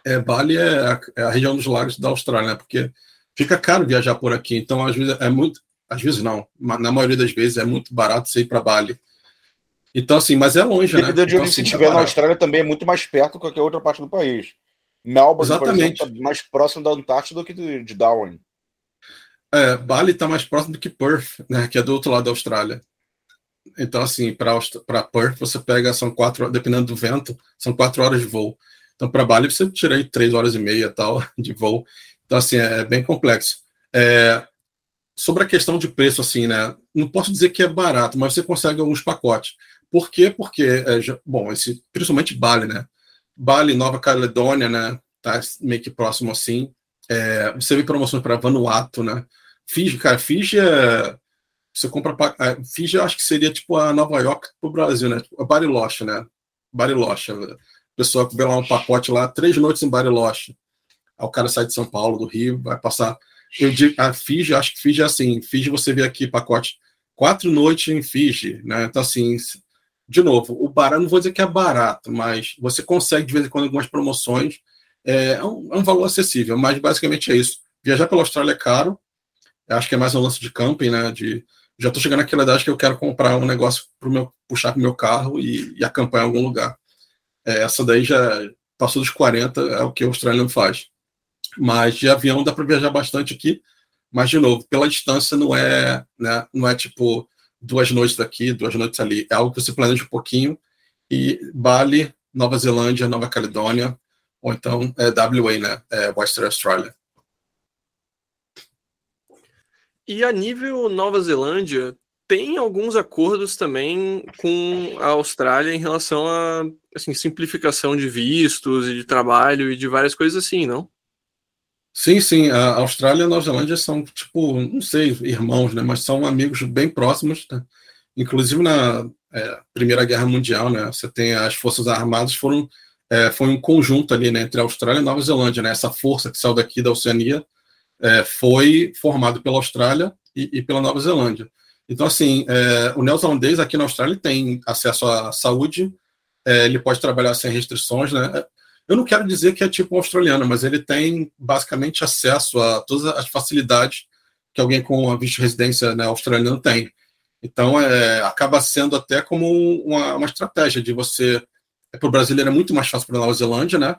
É, Bali é a, é a, região dos lagos da Austrália, né? Porque fica caro viajar por aqui. Então, às vezes é muito. Às vezes não. Na maioria das vezes é muito barato você ir para Bali. Então, assim, mas é longe, né? Dependendo de onde então, assim, estiver na Austrália também é muito mais perto que qualquer outra parte do país. Melbourne, Exatamente. por exemplo, tá mais próximo da Antártida do que de, Darwin. É, Bali está mais próximo do que Perth, né, que é do outro lado da Austrália. Então, assim, para Perth, você pega, são quatro, dependendo do vento, são quatro horas de voo. Então, para Bali, você tira aí três horas e meia tal, de voo. Então, assim, é bem complexo. É, sobre a questão de preço, assim, né, não posso dizer que é barato, mas você consegue alguns pacotes. Por quê? Porque, é, bom, esse, principalmente Bali, né, Bali, Nova Caledônia, né? Tá meio que próximo assim. É, você vê promoções para Vanuatu, né? Fiji, cara, Fiji é. Você compra. É, Fiji, eu acho que seria tipo a Nova York pro Brasil, né? A Bariloche, né? Bariloche. A pessoa vê lá um pacote lá, três noites em Bariloche. Aí o cara sai de São Paulo, do Rio, vai passar. Eu digo, a Fiji, acho que Fiji é assim. Fiji você vê aqui pacote quatro noites em Fiji, né? Então, assim, de novo, o barato, não vou dizer que é barato, mas você consegue de vez em quando algumas promoções. É, é, um, é um, valor acessível, mas basicamente é isso. Viajar pela Austrália é caro, acho que é mais um lance de camping, né? De, já estou chegando naquela idade que eu quero comprar um negócio para meu puxar para meu carro e, e, acampar em algum lugar. É, essa daí já passou dos 40, é o que o australiano faz. Mas de avião dá para viajar bastante aqui, mas de novo, pela distância não é, né, não é tipo duas noites daqui, duas noites ali. É algo que você planeja um pouquinho. E Bali, Nova Zelândia, Nova Caledônia, ou então é, WA, né? É, Western Australia. E a nível Nova Zelândia, tem alguns acordos também com a Austrália em relação a assim, simplificação de vistos e de trabalho e de várias coisas assim, não? Sim, sim. A Austrália e a Nova Zelândia são, tipo, não sei, irmãos, né? Mas são amigos bem próximos. Né? Inclusive na é, Primeira Guerra Mundial, né? Você tem as Forças Armadas foram é, foi um conjunto ali, né, entre a Austrália e a Nova Zelândia, né? Essa força que saiu daqui da Oceania é, foi formada pela Austrália e, e, pela Nova Zelândia. Então, assim, é, o neozelandês aqui na Austrália tem acesso à saúde, é, ele pode trabalhar sem restrições, né? Eu não quero dizer que é tipo um australiano, mas ele tem basicamente acesso a todas as facilidades que alguém com a visto de residência né, australiano tem. Então, é, acaba sendo até como uma, uma estratégia de você. É, para o brasileiro é muito mais fácil para a Nova Zelândia, né?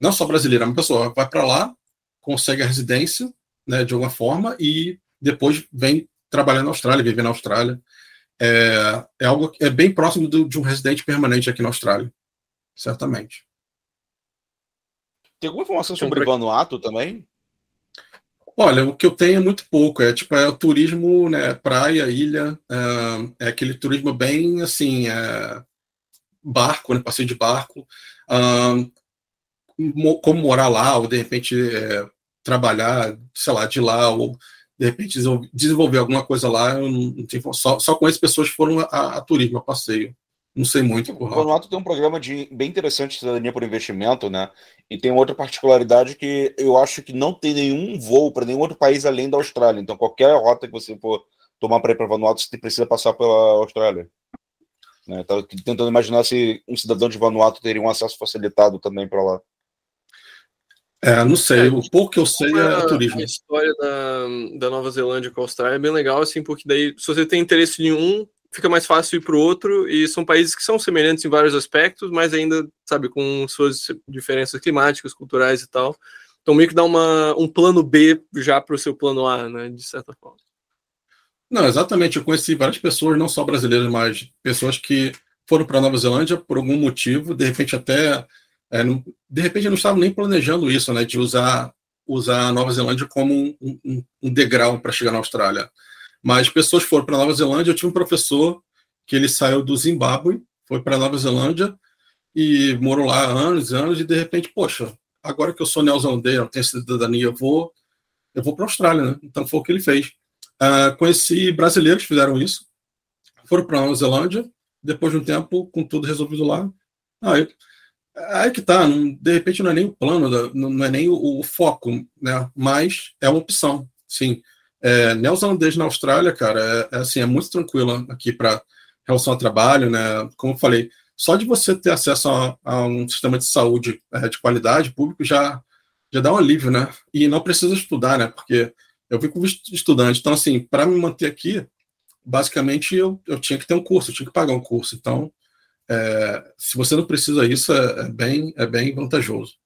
Não só brasileiro, uma pessoa vai para lá, consegue a residência, né, de alguma forma, e depois vem trabalhar na Austrália, viver na Austrália. É, é algo é bem próximo do, de um residente permanente aqui na Austrália. certamente. Tem alguma informação sobre Vanuatu também? Olha, o que eu tenho é muito pouco. É tipo é o turismo, né? Praia, ilha, é, é aquele turismo bem assim, é, barco, né? Passeio de barco. como morar lá, ou de repente é, trabalhar, sei lá, de lá, ou de repente desenvolver alguma coisa lá, eu não, não tenho, só, só conheço pessoas que foram a, a turismo, a passeio. Não sei muito. O Vanuatu tem um programa de bem interessante de cidadania por investimento, né? E tem outra particularidade que eu acho que não tem nenhum voo para nenhum outro país além da Austrália. Então, qualquer rota que você for tomar para ir para Vanuatu, você precisa passar pela Austrália. Né? Estava tentando imaginar se um cidadão de Vanuatu teria um acesso facilitado também para lá. É, não sei. É, o pouco que eu sei é turismo. A história da, da Nova Zelândia com a Austrália é bem legal, assim, porque daí, se você tem interesse em um, fica mais fácil ir para o outro, e são países que são semelhantes em vários aspectos, mas ainda, sabe, com suas diferenças climáticas, culturais e tal. Então, meio que dá uma, um plano B já para o seu plano A, né, de certa forma. Não, exatamente. Eu conheci várias pessoas, não só brasileiras, mas pessoas que foram para Nova Zelândia por algum motivo, de repente até, é, não, de repente não estavam nem planejando isso, né, de usar usar a Nova Zelândia como um, um, um degrau para chegar na Austrália. Mas pessoas foram para Nova Zelândia. Eu tive um professor que ele saiu do Zimbábue, foi para Nova Zelândia e morou lá anos e anos. E de repente, poxa, agora que eu sou neozelandês, eu tenho cidadania, eu vou, eu vou para a Austrália, né? Então foi o que ele fez. Uh, conheci brasileiros que fizeram isso, foram para Nova Zelândia. Depois de um tempo, com tudo resolvido lá, aí, aí que tá. Não, de repente não é nem o plano, não é nem o, o foco, né? Mas é uma opção, sim. É, neozelandês na Austrália, cara, é, é, assim, é muito tranquila aqui para relação ao trabalho, né? Como eu falei, só de você ter acesso a, a um sistema de saúde é, de qualidade público já, já dá um alívio, né? E não precisa estudar, né? Porque eu fico estudante, então, assim, para me manter aqui, basicamente eu, eu tinha que ter um curso, eu tinha que pagar um curso. Então, é, se você não precisa isso, é, é, bem, é bem vantajoso.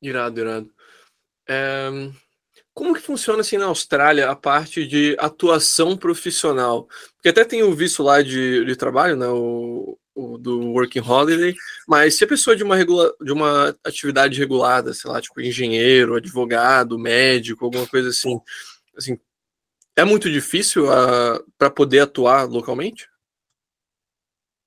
Irado, irado. É, como que funciona assim na Austrália a parte de atuação profissional? Porque até tem o visto lá de, de trabalho, né, o, o, do Working Holiday, mas se a pessoa de uma, regula, de uma atividade regulada, sei lá, tipo engenheiro, advogado, médico, alguma coisa assim, assim é muito difícil uh, para poder atuar localmente?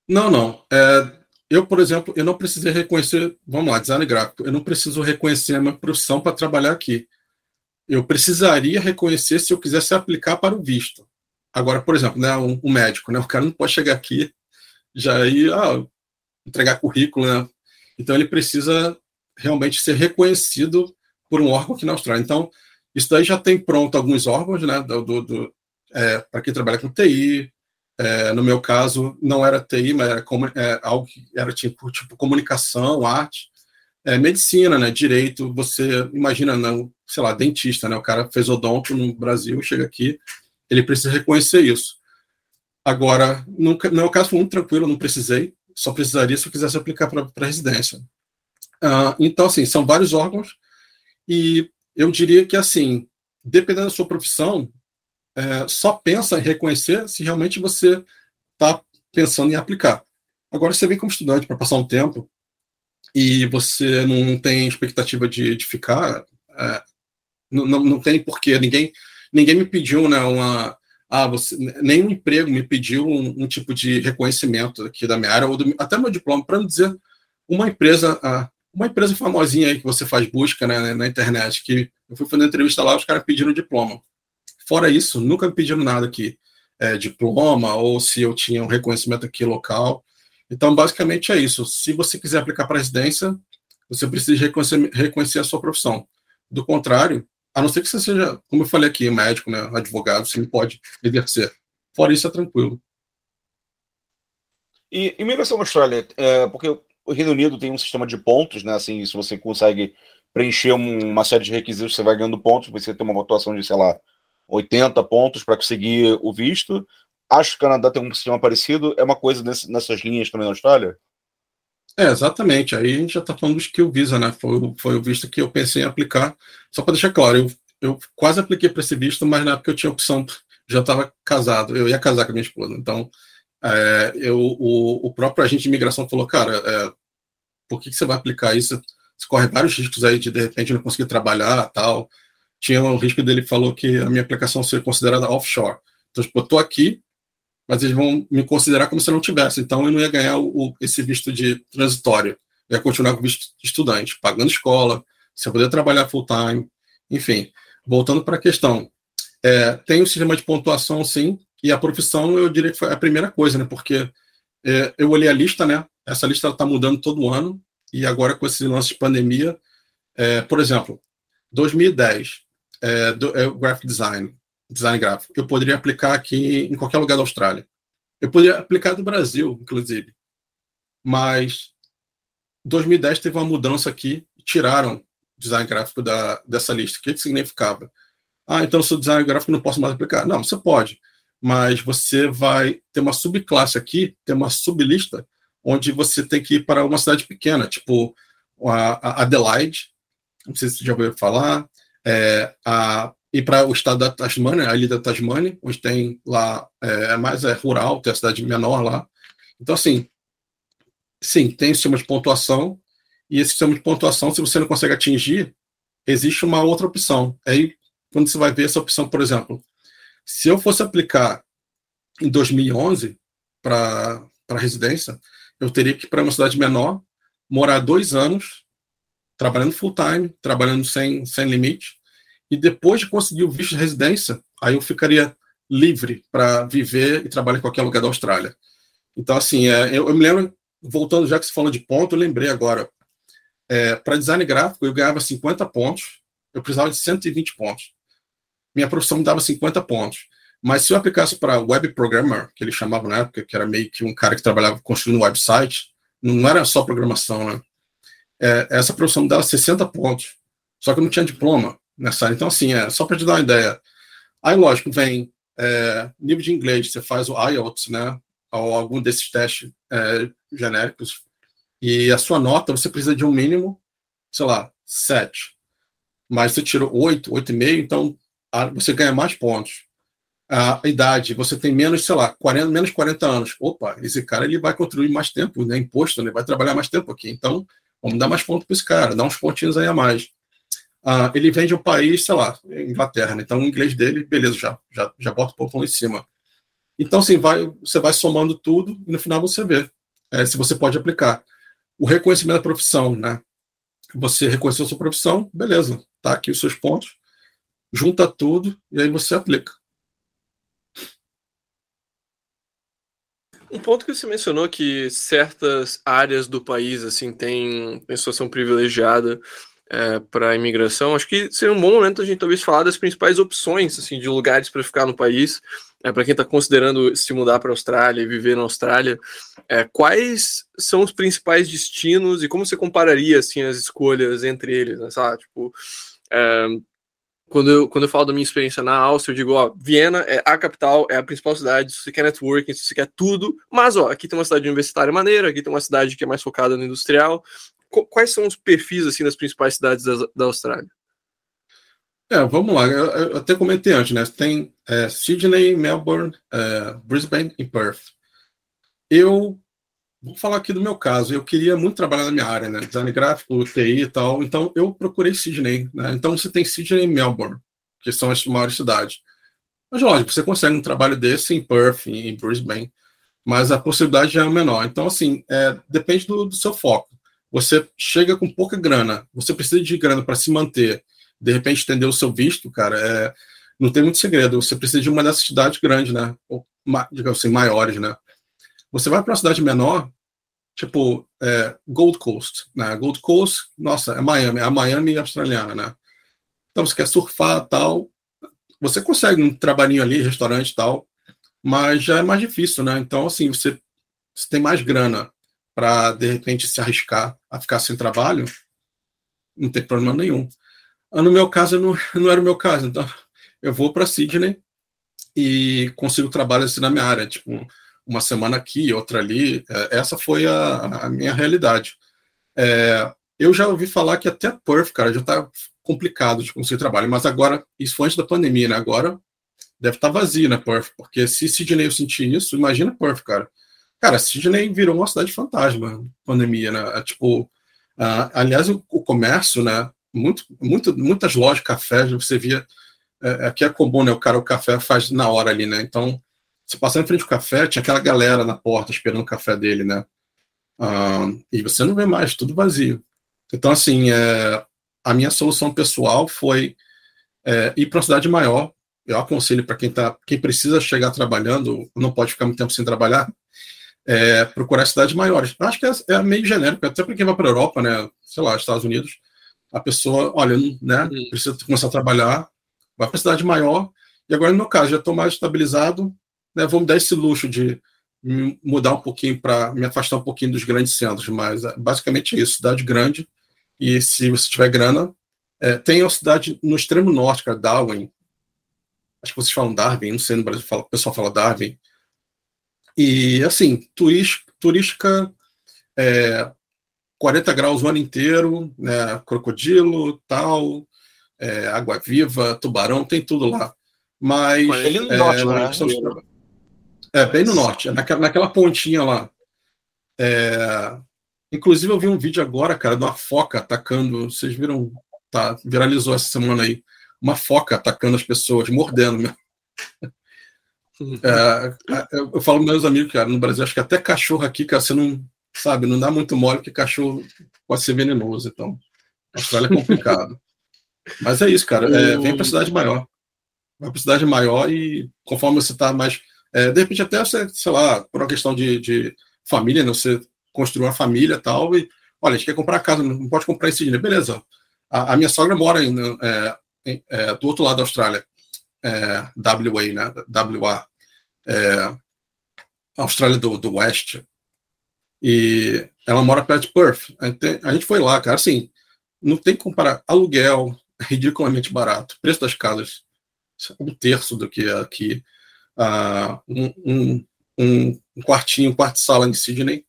Não, não. É, eu, por exemplo, eu não precisei reconhecer, vamos lá, design gráfico, eu não preciso reconhecer a minha profissão para trabalhar aqui. Eu precisaria reconhecer se eu quisesse aplicar para o visto. Agora, por exemplo, né, um, um médico, né, o cara não pode chegar aqui já ir ah, entregar currículo, né? Então ele precisa realmente ser reconhecido por um órgão aqui na Austrália. Então, isso daí já tem pronto alguns órgãos, né, do, do, é, para quem trabalha com TI, é, no meu caso, não era TI, mas era é, algo que era tipo, tipo comunicação, arte, é, medicina, né, direito. Você imagina, não, sei lá, dentista, né? O cara fez odonto no Brasil, chega aqui, ele precisa reconhecer isso. Agora, no meu caso foi muito tranquilo, não precisei, só precisaria se eu quisesse aplicar para residência. Uh, então, assim, são vários órgãos e eu diria que, assim, dependendo da sua profissão, é, só pensa em reconhecer se realmente você está pensando em aplicar. Agora, você vem como estudante para passar um tempo e você não tem expectativa de, de ficar, é, não, não, tem porquê. Ninguém, ninguém me pediu né, uma. Ah, você, nenhum emprego me pediu um, um, tipo de reconhecimento aqui da minha área, ou do, até meu diploma, para não dizer uma empresa, ah, uma empresa famosinha aí que você faz busca né, na internet, que eu fui fazer entrevista lá, os caras pediram diploma. Fora isso, nunca me pediram nada aqui, é, diploma ou se eu tinha um reconhecimento aqui local. Então, basicamente é isso. Se você quiser aplicar para residência, você precisa reconhecer, reconhecer a sua profissão. Do contrário, a não ser que você seja, como eu falei aqui, médico, né, advogado, você pode exercer. Fora isso, é tranquilo. E imigração na Austrália, é, porque o Reino Unido tem um sistema de pontos, né? Assim, se você consegue preencher uma série de requisitos, você vai ganhando pontos, você tem uma votação de, sei lá, 80 pontos para conseguir o visto. Acho que o Canadá tem um sistema parecido. É uma coisa nesse, nessas linhas também na Austrália? É, exatamente. Aí a gente já está falando do skill visa, né? Foi, foi o visto que eu pensei em aplicar. Só para deixar claro, eu, eu quase apliquei para esse visto, mas na época eu tinha opção, já estava casado, eu ia casar com a minha esposa. Então, É, eu, o, o, próprio agente de imigração falou, cara, é, por que, que, você vai aplicar isso? Você corre vários riscos aí de, de repente, não conseguir trabalhar tal. Tinha o risco dele, falou que a minha aplicação seria considerada offshore. Então, tipo, eu estou aqui, mas eles vão me considerar como se eu não tivesse. Então, eu não ia ganhar o, esse visto de transitório. Eu ia continuar com visto de estudante, pagando escola, sem poder trabalhar full time. Enfim, voltando para a questão. É, tem o um sistema de pontuação, sim, e a profissão, eu diria que foi a primeira coisa, né? Porque é, eu olhei a lista, né? Essa lista está mudando todo ano, e agora com esse lance de pandemia, é, por exemplo, 2010, é, do, é, graphic design, design gráfico, eu poderia aplicar aqui em qualquer lugar da Austrália. Eu poderia aplicar no Brasil, inclusive. Mas 2010 teve uma mudança aqui, tiraram design gráfico da, dessa lista. O que, que significava? Ah, então eu sou design gráfico não posso mais aplicar. Não, você pode, mas você vai ter uma subclasse aqui, ter uma sublista, onde você tem que ir para uma cidade pequena, tipo a Adelaide, não sei se você já ouviu falar, é, a, ir para o estado da Tasmânia, a ilha da Tasmânia, onde tem lá, é, é mais é rural, tem a cidade menor lá. Então, assim, sim, tem sistema de pontuação, e esse sistema de pontuação, se você não consegue atingir, existe uma outra opção. Aí, quando você vai ver essa opção, por exemplo, se eu fosse aplicar em 2011 para residência, eu teria que ir para uma cidade menor, morar dois anos, trabalhando full time, trabalhando sem, sem limite, e depois de conseguir o visto de residência, aí eu ficaria livre para viver e trabalhar em qualquer lugar da Austrália. Então, assim, é, eu, eu, me lembro, voltando já que você falou de ponto, eu lembrei agora. É, para design gráfico, eu ganhava 50 pontos, eu precisava de 120 pontos. Minha profissão me dava 50 pontos. Mas se eu aplicasse para web programmer, que eles chamavam na época, que era meio que um cara que trabalhava construindo website, não era só programação, né? É, essa profissão dava 60 pontos. Só que eu não tinha diploma nessa área. Então, assim, é, só para te dar uma ideia. Aí, lógico, vem é, nível de inglês, você faz o IELTS, né? Ou algum desses testes é, genéricos. E a sua nota, você precisa de um mínimo, sei lá, 7. Mas você tirou 8, 8,5, então você ganha mais pontos. A idade, você tem menos, sei lá, 40, menos 40 anos. Opa, esse cara ele vai construir mais tempo, né? Imposto, né? Vai trabalhar mais tempo aqui. Então, vamos dar mais pontos para esse cara, dar uns pontinhos aí a mais. Uh, ele vem de um país, sei lá, Inglaterra, né? então o inglês dele, beleza, já, já, já bota o ponto lá em cima. Então, assim, vai, você vai somando tudo e no final você vê é, se você pode aplicar. O reconhecimento da profissão, né? Você reconheceu sua profissão, beleza, tá aqui os seus pontos, junta tudo e aí você aplica. Um ponto que você mencionou que certas áreas do país assim têm, têm situação privilegiada é, para a imigração, acho que seria um bom momento a gente talvez falar das principais opções assim, de lugares para ficar no país. É, para quem está considerando se mudar para a Austrália e viver na Austrália, é, quais são os principais destinos e como você compararia assim, as escolhas entre eles? Né, sabe? Tipo, é, quando eu, quando eu falo da minha experiência na Áustria, eu digo, ó, Viena é a capital, é a principal cidade, se você quer networking, se você quer tudo, mas, ó, aqui tem uma cidade universitária maneira, aqui tem uma cidade que é mais focada no industrial, quais são os perfis assim das principais cidades da, da Austrália? É, vamos lá. Eu, eu, até comentei antes, né? Tem é, Sydney, Melbourne, é, Brisbane e Perth. Eu vou falar aqui do meu caso. Eu queria muito trabalhar na minha área, né? Design gráfico, TI e tal. Então eu procurei Sydney, né? Então você tem Sydney e Melbourne, que são as maiores cidades. Mas lógico, você consegue um trabalho desse em Perth, em Brisbane, mas a possibilidade já é menor. Então, assim, é, depende do, do seu foco você chega com pouca grana, você precisa de grana para se manter, de repente estender o seu visto, cara, é, não tem muito segredo. Você precisa de uma dessas cidades grandes, né? Ou, digamos assim, maiores, né? Você vai para uma cidade menor, tipo é, Gold Coast, né? Gold Coast, nossa, é Miami, é a Miami australiana, né? Então você quer surfar tal, você consegue um trabalhinho ali, restaurante tal, mas já é mais difícil, né? Então assim, você, você tem mais grana para de repente se arriscar a ficar sem trabalho, não tem problema nenhum. Ah, no meu caso, não, não era o meu caso, então eu vou para Sydney e consigo trabalho assim na minha área, tipo uma semana aqui, outra ali. É, essa foi a, a minha realidade. É, eu já ouvi falar que até Perth, cara, já está complicado de conseguir trabalho, mas agora, isso foi antes da pandemia, né? Agora deve estar tá vazio, né, Perth? Porque se Sydney eu sentir isso, imagina Perth, cara. Cara, Sydney virou uma cidade fantasma, pandemia, né? É, tipo, uh, aliás, o, o, comércio, né? Muito, muito, muitas lojas, cafés, você via. É, aqui é comum, né? O cara, o café faz na hora ali, né? Então, você passando em frente ao café, tinha aquela galera na porta esperando o café dele, né? Uh, e você não vê mais, tudo vazio. Então, assim, é, a minha solução pessoal foi é, ir para uma cidade maior. Eu aconselho para quem, tá, quem precisa chegar trabalhando, não pode ficar muito tempo sem trabalhar, é, procurar cidades maiores. Eu acho que é, é meio genérico, até para quem vai para a Europa, né, sei lá, Estados Unidos, a pessoa, olha, né, precisa começar a trabalhar, vai para cidade maior, e agora no meu caso, já estou mais estabilizado, né, vou me dar esse luxo de mudar um pouquinho para me afastar um pouquinho dos grandes centros, mas é, basicamente é isso, cidade grande, e se você tiver grana, é, tem a cidade no extremo norte, cara, Darwin. Acho que vocês falam Darwin, não sei, no Brasil fala, o pessoal fala Darwin. E, assim, turística, é, 40 graus o ano inteiro, né, crocodilo, tal, é, água viva, tubarão, tem tudo lá. Mas. Ele no norte, né? É, bem no norte, naquela, naquela pontinha lá. É, inclusive, eu vi um vídeo agora, cara, de uma foca atacando. Vocês viram? Tá, viralizou essa semana aí. Uma foca atacando as pessoas, mordendo mesmo. É, eu, eu falo meus amigos, cara, no Brasil, acho que até cachorro aqui, cara, você não sabe, não dá muito mole, porque cachorro pode ser venenoso. Então, a Austrália é complicado. Mas é isso, cara. É, vem para cidade maior. Vai para cidade maior e conforme você está mais é, de repente, até você, sei lá, por uma questão de, de família, né, você construir uma família tal, e olha, a gente quer comprar casa, não pode comprar em Sydney. Beleza. A, a minha sogra mora em, é, em, é, do outro lado da Austrália, é, WA, né? WA, é, Austrália do, do Oeste. E ela mora perto de Perth. A gente, a gente foi lá, cara, assim, não tem que comparar. Aluguel, ridiculamente barato. Preço das casas, um terço do que é aqui uh, um, um, um, quartinho, um quarto de sala em Sydney,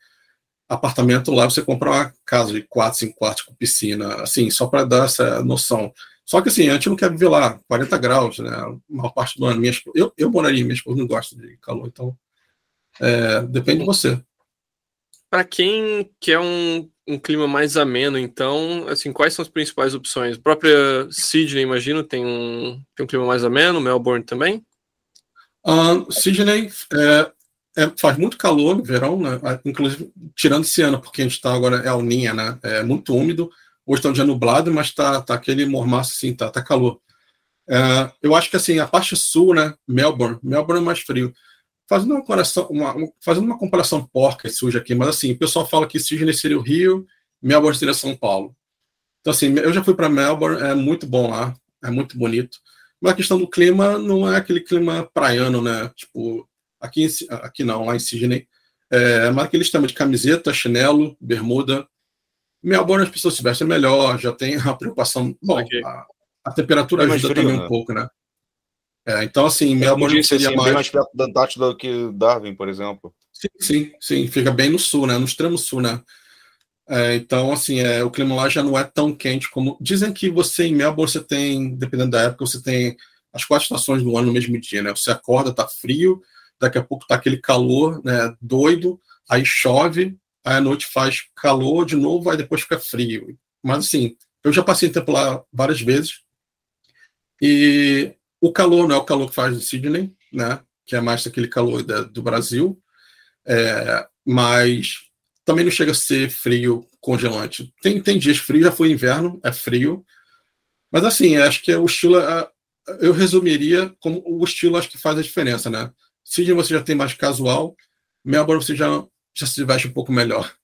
apartamento lá você compra uma casa de quatro, cinco quartos com piscina, assim, só para dar essa noção. Só que assim, a gente não quer viver lá, 40 graus, né? A maior parte do ano. Minha eu, eu moraria, minha esposa não gosta de calor, então é, depende de você. Para quem quer um, um clima mais ameno, então, assim, quais são as principais opções? A própria Sydney, imagino, tem um, tem um clima mais ameno, Melbourne também? Uh, Sydney é, é, faz muito calor no verão, né? Ah, inclusive tirando esse ano, porque a gente está agora é alninha, né? É muito úmido. Hoje está um dia nublado, mas está tá aquele mormaço assim, tá, tá calor. É, eu acho que assim, a parte sul, né? Melbourne, Melbourne é mais frio. Fazendo uma comparação, uma, fazendo uma comparação porca e suja aqui, mas assim, o pessoal fala que Sydney seria o Rio, Melbourne seria São Paulo. Então, assim, eu já fui para Melbourne, é muito bom lá, é muito bonito. Mas a questão do clima não é aquele clima praiano, né? Tipo, aqui, aqui não, lá em Sydney. É, mas aquele sistema de camiseta, chinelo, bermuda. Melbourne as pessoas se vestem melhor, já tem a preocupação. Bom, okay. a, a, temperatura é ajuda frio, também né? um pouco, né? É, então, assim, Melbourne disse, seria assim, mais... mais perto da Antártida do que Darwin, por exemplo. Sim, sim, sim, fica bem no sul, né? No extremo sul, né? É, então, assim, é, o clima lá já não é tão quente como. Dizem que você em Melbourne você tem, dependendo da época, você tem as quatro estações do ano no mesmo dia, né? Você acorda, tá frio, daqui a pouco tá aquele calor, né? Doido, aí chove, aí à noite faz calor de novo, aí depois fica frio. Mas, assim, eu já passei tempo lá várias vezes e o calor não é o calor que faz em Sydney, né? Que é mais aquele calor da, do Brasil, é, mas também não chega a ser frio congelante. Tem, tem dias frios, já foi inverno, é frio. Mas assim, acho que o estilo, eu resumiria como o estilo acho que faz a diferença, né? Sydney você já tem mais casual, Melbourne você já, já se veste um pouco melhor.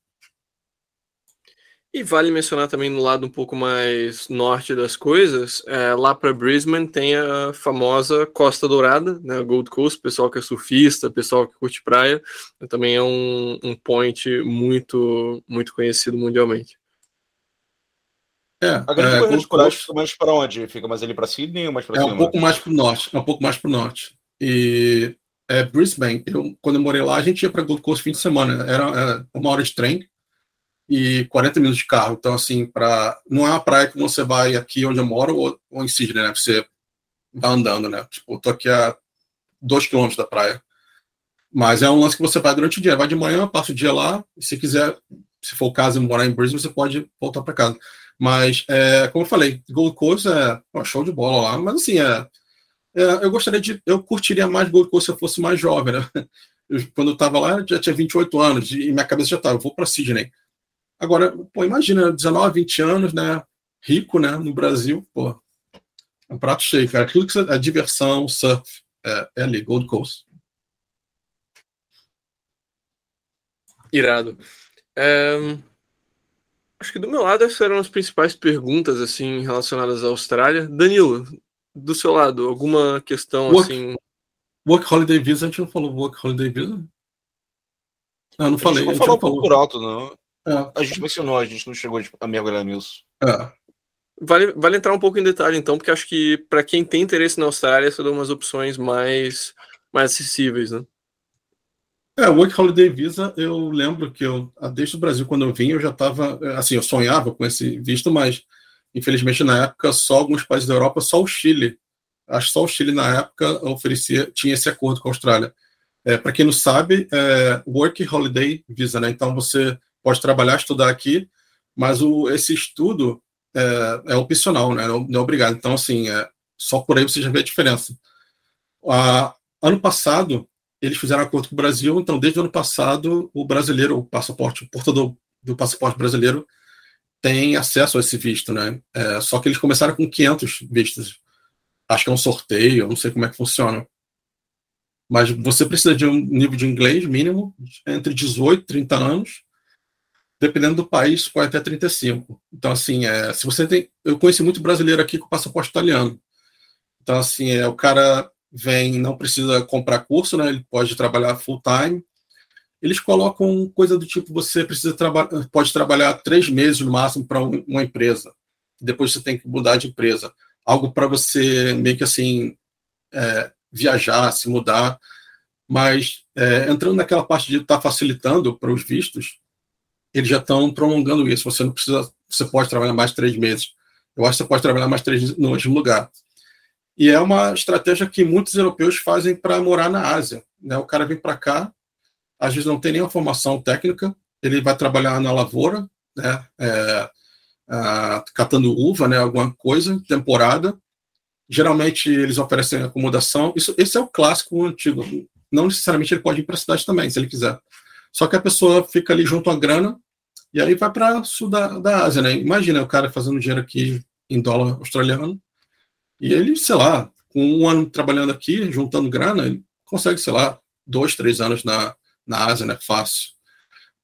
E vale mencionar também no lado um pouco mais norte das coisas, é, lá para Brisbane tem a famosa Costa Dourada, né, Gold Coast, pessoal que é surfista, pessoal que curte praia, também é um, um point muito muito conhecido mundialmente. É, a grande é, Gold Coast fica mais para onde? Fica mais ali para Sydney ou mais para É cima? um pouco mais para o norte, é um pouco mais para o norte. E é, Brisbane, eu, quando eu morei lá, a gente ia para Gold Coast fim de semana, era, era uma hora de trem, e 40 minutos de carro. Então, assim, para não é uma praia que você vai aqui onde eu moro ou, ou em Sydney, né? Você vai andando, né? Tipo, eu tô aqui a dois quilômetros da praia. Mas é um lance que você vai durante o dia. Vai de manhã, passa o dia lá, e se quiser, se for o caso, morar em Brisbane, você pode voltar para casa. Mas, é, como eu falei, Gold Coast é show de bola lá. Mas, assim, é, é, eu gostaria de. Eu curtiria mais Gold Coast se eu fosse mais jovem, né? Eu, quando eu estava lá, já tinha 28 anos, e minha cabeça já estava, vou para Sydney. Agora, pô, imagina, 19, 20 anos, né? Rico, né? No Brasil, pô. É um prato cheio, cara. Aquilo que você, é diversão, surf, é, é ali, Gold Coast. Irado. É, acho que do meu lado essas eram as principais perguntas assim relacionadas à Austrália. Danilo, do seu lado, alguma questão work, assim? Work Holiday Visa, a gente não falou Work Holiday Visa? Não, ah, não falei. A gente não falou falou. por alto, não. É. A gente mencionou, a gente não chegou a mergulhar nisso. É. Vale, vale entrar um pouco em detalhe, então, porque acho que para quem tem interesse na Austrália, são umas opções mais, mais acessíveis, né? É, o Work Holiday Visa, eu lembro que eu, ah, desde o Brasil, quando eu vim, eu já estava, assim, eu sonhava com esse visto, mas infelizmente na época só alguns países da Europa, só o Chile, acho que só o Chile na época oferecia, tinha esse acordo com a Austrália. É, Para quem não sabe, é Work Holiday Visa, né? Então você pode trabalhar, estudar aqui, mas o, esse estudo é, é opcional, né? Não, é obrigado. Então, assim, é, só por aí você já vê a diferença. Ah, ano passado, eles fizeram acordo com o Brasil, então desde o ano passado o brasileiro, o passaporte, o portador do passaporte brasileiro tem acesso a esse visto, né? É, só que eles começaram com 500 vistos. Acho que é um sorteio, não sei como é que funciona. Mas você precisa de um nível de inglês mínimo entre 18 e 30 anos, dependendo do país, pode até 35. Então, assim, é, se você tem. Eu conheci muito brasileiro aqui com passaporte italiano. Então, assim, é, o cara vem, não precisa comprar curso, né? Ele pode trabalhar full time. Eles colocam coisa do tipo: você precisa trabalhar, pode trabalhar três meses no máximo para uma empresa. Depois você tem que mudar de empresa. Algo para você meio que assim é, viajar, se mudar. Mas é, entrando naquela parte de estar tá facilitando para os vistos, eles já estão prolongando isso. Você não precisa, você pode trabalhar mais três meses. Eu acho que você pode trabalhar mais três no mesmo lugar. E é uma estratégia que muitos europeus fazem para morar na Ásia. Né? O cara vem para cá, às vezes não tem nenhuma formação técnica, ele vai trabalhar na lavoura, né? É, catando uva, né? alguma coisa, temporada. Geralmente eles oferecem acomodação. Isso, esse é o clássico antigo. Não necessariamente ele pode ir para a cidade também, se ele quiser. Só que a pessoa fica ali junto à grana e aí vai para sul da, da Ásia. Né? Imagina o cara fazendo dinheiro aqui em dólar australiano e ele, sei lá, com um ano trabalhando aqui, juntando grana, ele consegue, sei lá, dois, três anos na, na Ásia, né? Fácil.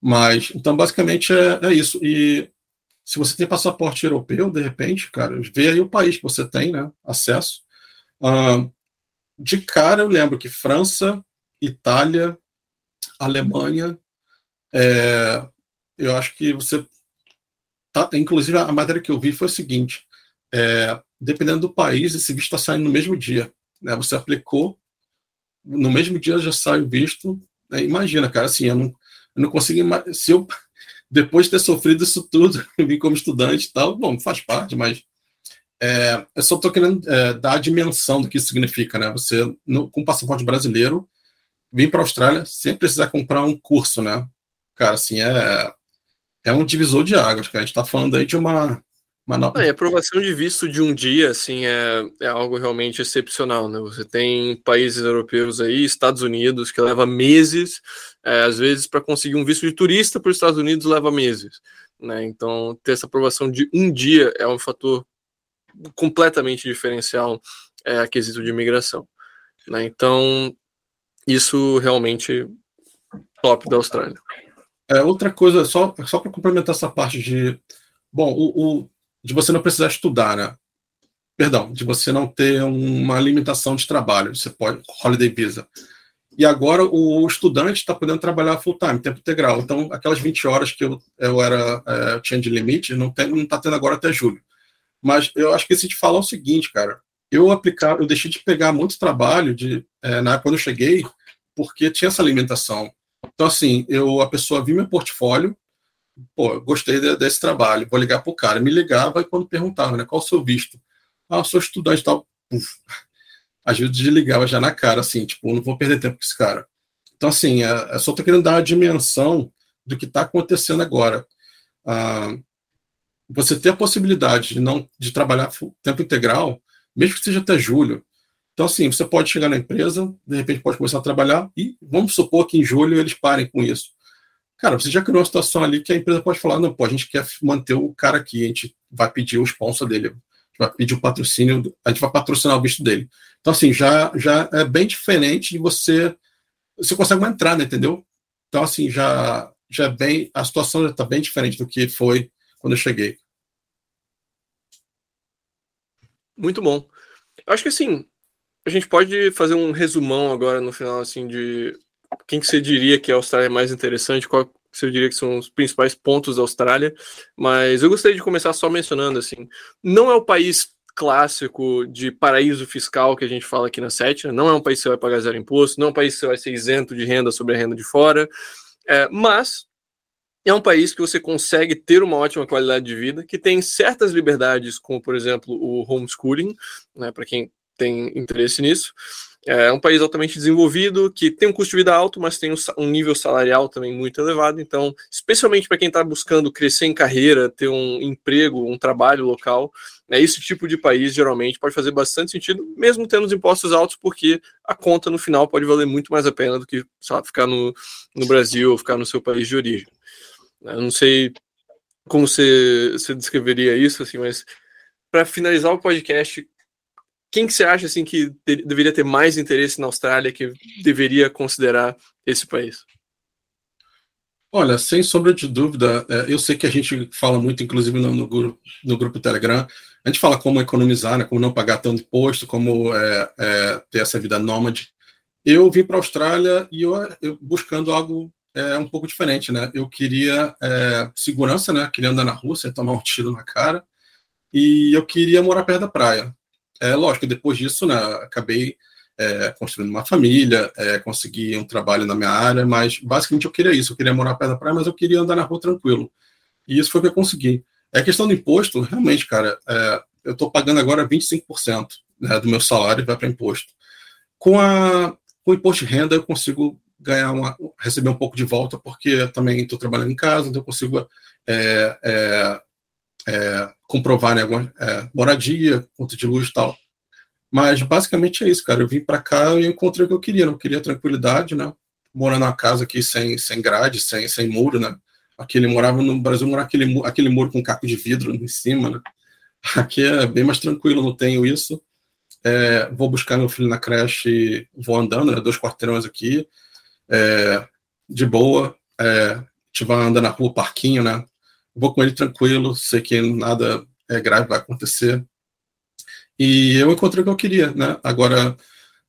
Mas, então, basicamente é, é isso. E se você tem passaporte europeu, de repente, cara, vê aí o país que você tem, né? Acesso. De cara, eu lembro que França, Itália, Alemanha, é, eu acho que você. Tá, inclusive, a matéria que eu vi foi o seguinte: é, dependendo do país, esse visto está saindo no mesmo dia. Né? Você aplicou, no mesmo dia já sai o visto. Né? Imagina, cara, assim, eu não, eu não consigo. Se eu, depois de ter sofrido isso tudo, vim como estudante e tal, bom, faz parte, mas é, eu só estou querendo é, dar a dimensão do que isso significa, né? Você, no, com passaporte brasileiro, vir para a Austrália sem precisar comprar um curso, né? Cara, assim, é, é um divisor de águas, cara. A gente está falando aí de uma mas não... a aprovação de visto de um dia, assim, é, é algo realmente excepcional, né? Você tem países europeus aí, Estados Unidos, que leva meses, é, às vezes para conseguir um visto de turista para os Estados Unidos leva meses, né? Então, ter essa aprovação de um dia é um fator completamente diferencial é, a quesito de imigração, né? Então, isso realmente top da Austrália. É, outra coisa, só, só para complementar essa parte de Bom, o, o, de você não precisar estudar, né? Perdão, de você não ter uma limitação de trabalho, você pode, holiday visa. E agora o estudante está podendo trabalhar full time, tempo integral. Então, aquelas 20 horas que eu, eu era é, tinha de limite, não está não tá tendo agora até julho. Mas eu acho que se te falar o seguinte, cara, eu aplicar, eu deixei de pegar muito trabalho de é, na época quando eu cheguei, porque tinha essa limitação. Então, assim, eu a pessoa viu meu portfólio, pô, gostei de, desse trabalho, vou ligar para o cara. Me ligava e quando perguntava, né, qual o seu visto? Ah, sou estudante tal. Uf. às vezes desligava já na cara, assim, tipo, não vou perder tempo com esse cara. Então, assim, é, é só tô querendo dar a dimensão do que está acontecendo agora. Ah, você ter a possibilidade de não de trabalhar tempo integral, mesmo que seja até julho. Então, assim, você pode chegar na empresa, de repente pode começar a trabalhar e vamos supor que em julho eles parem com isso. Cara, você já criou uma situação ali que a empresa pode falar, não, pô, a gente quer manter o cara aqui, a gente vai pedir o sponsor dele, vai pedir o patrocínio, a gente vai patrocinar o visto dele. Então, assim, já, já é bem diferente de você. Você consegue entrar, né, entendeu? Então, assim, já, já é bem. A situação já está bem diferente do que foi quando eu cheguei. Muito bom. Eu acho que, assim, a gente pode fazer um resumão agora no final, assim, de quem que você diria que a Austrália é mais interessante, qual você diria que são os principais pontos da Austrália, mas eu gostaria de começar só mencionando assim, não é o país clássico de paraíso fiscal que a gente fala aqui na Sétima, não é um país que você vai pagar zero imposto, não é um país que você vai ser isento de renda sobre a renda de fora, é, mas é um país que você consegue ter uma ótima qualidade de vida, que tem certas liberdades, como por exemplo o homeschooling, né, para quem tem interesse nisso, é um país altamente desenvolvido, que tem um custo de vida alto, mas tem um nível salarial também muito elevado. Então, especialmente para quem está buscando crescer em carreira, ter um emprego, um trabalho local, né, esse tipo de país geralmente pode fazer bastante sentido, mesmo tendo os impostos altos, porque a conta no final pode valer muito mais a pena do que ficar no, no Brasil ou ficar no seu país de origem. Eu não sei como você, você descreveria isso, assim, mas para finalizar o podcast, quem que você acha assim que de, deveria ter mais interesse na Austrália, que deveria considerar esse país? Olha, sem sombra de dúvida, é, eu sei que a gente fala muito, inclusive no, no, grupo, no grupo Telegram, a gente fala como economizar, né, como não pagar tanto imposto, como é, é, ter essa vida nômade. Eu vim para a Austrália e eu, eu, buscando algo é, um pouco diferente, né? Eu queria é, segurança, né? Queria andar na rua sem tomar um tiro na cara e eu queria morar perto da praia. É lógico, depois disso, né, acabei é, construindo uma família, é, consegui um trabalho na minha área, mas basicamente eu queria isso, eu queria morar perto da praia, mas eu queria andar na rua tranquilo. E isso foi o que eu consegui. É questão do imposto, realmente, cara, é, eu estou pagando agora 25% né, do meu salário vai para imposto. Com, a, com o imposto de renda, eu consigo ganhar uma, receber um pouco de volta, porque também estou trabalhando em casa, então eu consigo é, é, é, comprovar né, alguma, é, moradia, conta de luz e tal. Mas basicamente é isso, cara. Eu vim para cá e encontrei o que eu queria. Não queria tranquilidade, né? Morar numa casa aqui sem, sem grade, sem, sem muro, né? Aquele morava no Brasil, morava aquele, aquele muro com caco de vidro em cima, né? Aqui é bem mais tranquilo, não tenho isso. É, vou buscar meu filho na creche, vou andando, né? Dois quarteirões aqui, é, de boa. É, tipo, andando na rua, parquinho, né? vou com ele tranquilo, sei que nada é grave vai acontecer. E eu encontrei o que eu queria, né? Agora,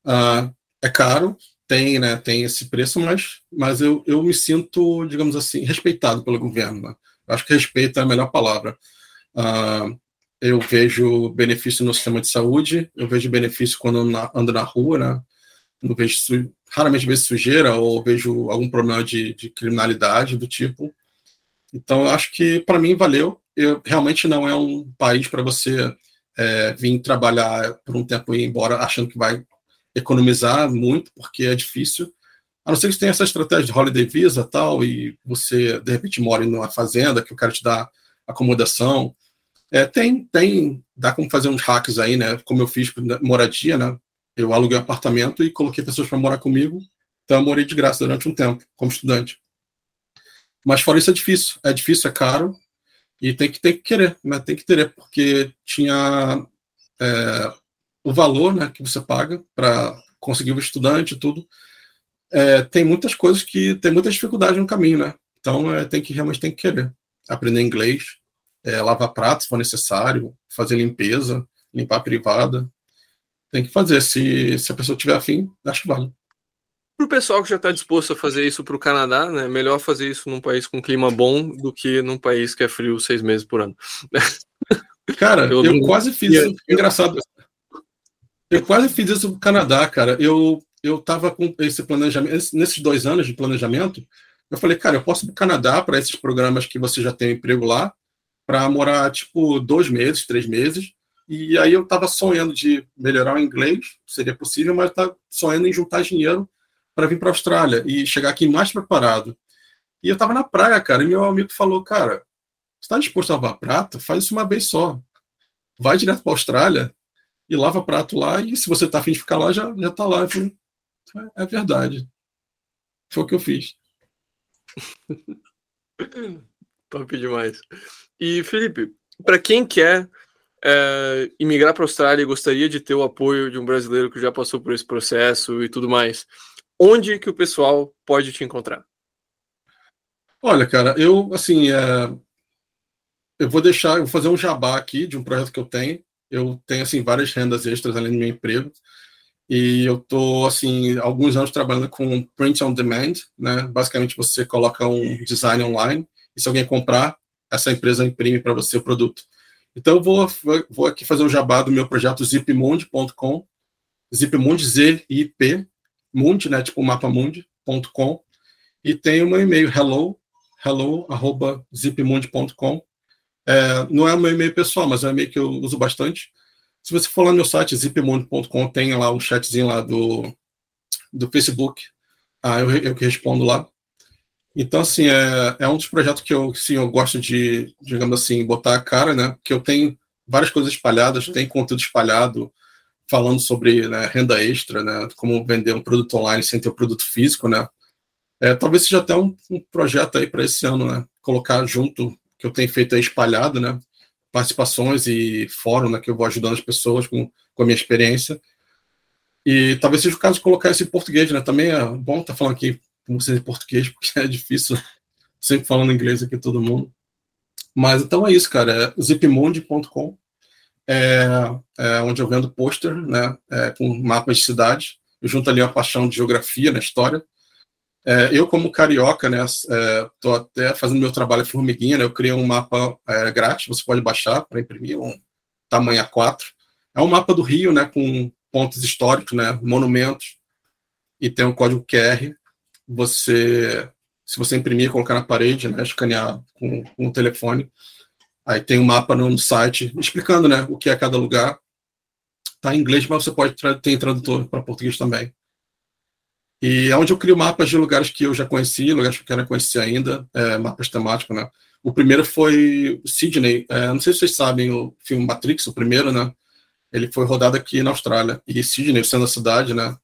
uh, é caro, tem, né, tem esse preço, mas, mas eu, eu me sinto, digamos assim, respeitado pelo governo. Né? Acho que respeito é a melhor palavra. Uh, eu vejo benefício no sistema de saúde, eu vejo benefício quando na, ando na rua, né? Não vejo, raramente vejo sujeira ou vejo algum problema de, de criminalidade do tipo. Então, eu acho que para mim valeu. Eu, realmente não é um país para você é, vir trabalhar por um tempo e ir embora achando que vai economizar muito, porque é difícil. A não ser que você tenha essa estratégia de holiday visa tal, e você, de repente, mora em uma fazenda que o cara te dá acomodação. É, tem, tem, dá como fazer uns hacks aí, né? Como eu fiz moradia, né? Eu aluguei um apartamento e coloquei pessoas para morar comigo. Então, eu morei de graça durante um tempo, como estudante. Mas fora isso é difícil. É difícil, é caro. E tem que, tem que querer, né? Tem que querer, porque tinha é, o valor né, que você paga para conseguir o estudante e tudo. É, tem muitas coisas que tem muita dificuldade no caminho, né? Então é, tem que realmente tem que querer. Aprender inglês, é, lavar pratos se for necessário, fazer limpeza, limpar privada. Tem que fazer. Se, se a pessoa tiver afim, acho que vale. Para o pessoal que já está disposto a fazer isso para o Canadá, né, melhor fazer isso num país com clima bom do que num país que é frio seis meses por ano. Cara, eu, eu quase fiz isso. Engraçado. Eu quase fiz isso o Canadá, cara. Eu eu estava com esse planejamento, nesses dois anos de planejamento, eu falei, cara, eu posso ir para o Canadá para esses programas que você já tem emprego lá, para morar tipo dois meses, três meses, E aí eu estava sonhando de melhorar o inglês, seria possível, mas estava sonhando em juntar dinheiro para vir para a Austrália e chegar aqui mais preparado. E eu estava na praia, cara, e meu amigo falou, cara, está disposto a lavar prato? Faz isso uma vez só. Vai direto para a Austrália e lava prato lá, e se você está afim de ficar lá, já, já tá lá. É, é verdade. Foi o que eu fiz. Top demais. E, Felipe, para quem quer é, imigrar para a Austrália gostaria de ter o apoio de um brasileiro que já passou por esse processo e tudo mais, onde que o pessoal pode te encontrar? Olha, cara, eu assim, é... eu vou deixar, eu vou fazer um jabá aqui de um projeto que eu tenho. Eu tenho assim várias rendas extras além do meu emprego. E eu tô assim alguns anos trabalhando com print on demand, né? Basicamente você coloca um design online e se alguém comprar, essa empresa imprime para você o produto. Então eu vou, vou aqui fazer um jabá do meu projeto zipmundi.com, zipmundi Z I P mundi, né, tipo mapamundi.com e tem o meu e-mail hello hello@zipmundi.com. É, não é o meu e-mail pessoal, mas é um e-mail que eu uso bastante. Se você for lá no meu site, zipmundo.com, tem lá um chatzinho lá do, do Facebook. Ah, eu, eu que respondo lá. Então, assim, é, é um dos projetos que eu, sim, eu gosto de, digamos assim, botar a cara, né? Que eu tenho várias coisas espalhadas, tem conteúdo espalhado falando sobre né, renda extra, né? Como vender um produto online sem ter o um produto físico, né? É, talvez seja até um, um projeto aí para esse ano, né? Colocar junto, que eu tenho feito aí espalhado, né? participações e fórum, né, que eu vou ajudando as pessoas com, com a minha experiência. E talvez seja o caso de colocar isso em português, né? Também é bom estar tá falando aqui com vocês em português, porque é difícil sempre falando inglês aqui todo mundo. Mas então é isso, cara. É zipmundi.com, é, é onde eu vendo pôster, né? É, com mapas de cidade. Eu junto ali uma paixão de geografia na história é, eu, como carioca, né, estou é, até fazendo meu trabalho formiguinha, né, eu criei um mapa é, grátis, você pode baixar para imprimir, um tamanho A4. É um mapa do Rio, né, com pontos históricos, né, monumentos, e tem um código QR. Você, se você imprimir, colocar na parede, né, escanear com, com o telefone, aí tem um mapa no, no site explicando, né, o que é cada lugar. Está em inglês, mas você pode ter tradutor para português também. E é onde eu crio mapas de lugares que eu já conheci, lugares que eu quero conhecer ainda, é, mapas temáticos, né? O primeiro foi Sydney. É, não sei se vocês sabem o filme Matrix, o primeiro, né? Ele foi rodado aqui na Austrália. E Sydney, sendo a cidade, né?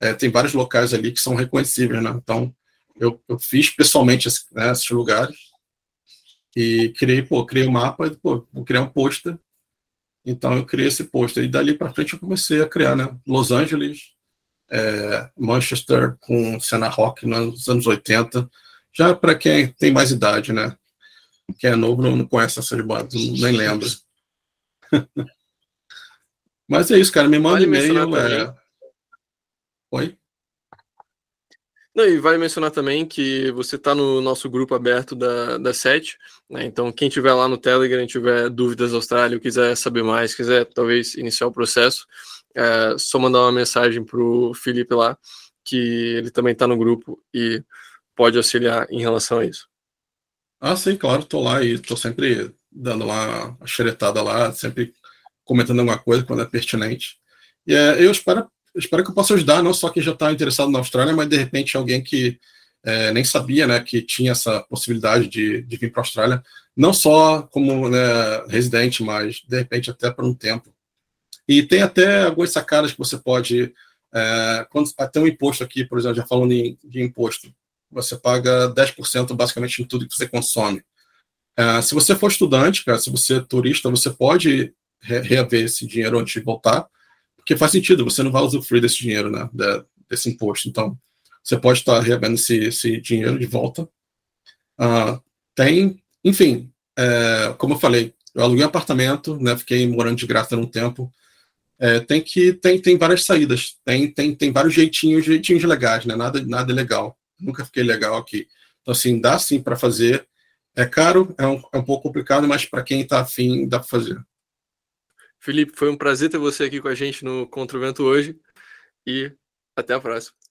É, tem vários locais ali que são reconhecíveis, né? Então, eu, eu fiz pessoalmente né, esses lugares e criei, pô, criei um mapa e, pô, vou criar um pôster. Então, eu criei esse pôster. E dali para frente eu comecei a criar, né? Los Angeles, é, Manchester com cena rock nos anos 80. Já para quem tem mais idade, né? Quem é novo não, não conhece essas bandas, nem lembra. Mas é isso, cara. Me manda e-mail. É... Oi? Não, e vale mencionar também que você está no nosso grupo aberto da, da SET, né? então quem tiver lá no Telegram, tiver dúvidas da Austrália, quiser saber mais, quiser talvez iniciar o processo, é só mandar uma mensagem para o Felipe lá, que ele também está no grupo e pode auxiliar em relação a isso. Ah, sim, claro, estou lá e estou sempre dando lá a xeretada lá, sempre comentando alguma coisa quando é pertinente. E é, eu espero, espero que eu possa ajudar, não só quem já está interessado na Austrália, mas de repente alguém que é, nem sabia né, que tinha essa possibilidade de, de vir para a Austrália, não só como né, residente, mas de repente até por um tempo. E tem até algumas sacadas que você pode. É, quando, até um imposto aqui, por exemplo, já falando em, de imposto, você paga 10% basicamente em tudo que você consome. É, se você for estudante, cara, se você é turista, você pode re reaver esse dinheiro antes de voltar, porque faz sentido, você não vai usufruir desse dinheiro, né, desse imposto. Então, você pode estar reavendo esse, esse dinheiro de volta. Uh, tem, enfim, é, como eu falei, eu aluguei um apartamento, né, fiquei morando de graça um tempo, é, tem que tem, tem várias saídas, tem, tem, tem vários jeitinhos, jeitinhos legais, né? Nada, nada legal. Nunca fiquei legal aqui. Então, assim, dá sim para fazer. É caro, é um, é um pouco complicado, mas para quem está afim, dá para fazer. Felipe, foi um prazer ter você aqui com a gente no Contra o Vento hoje e até a próxima.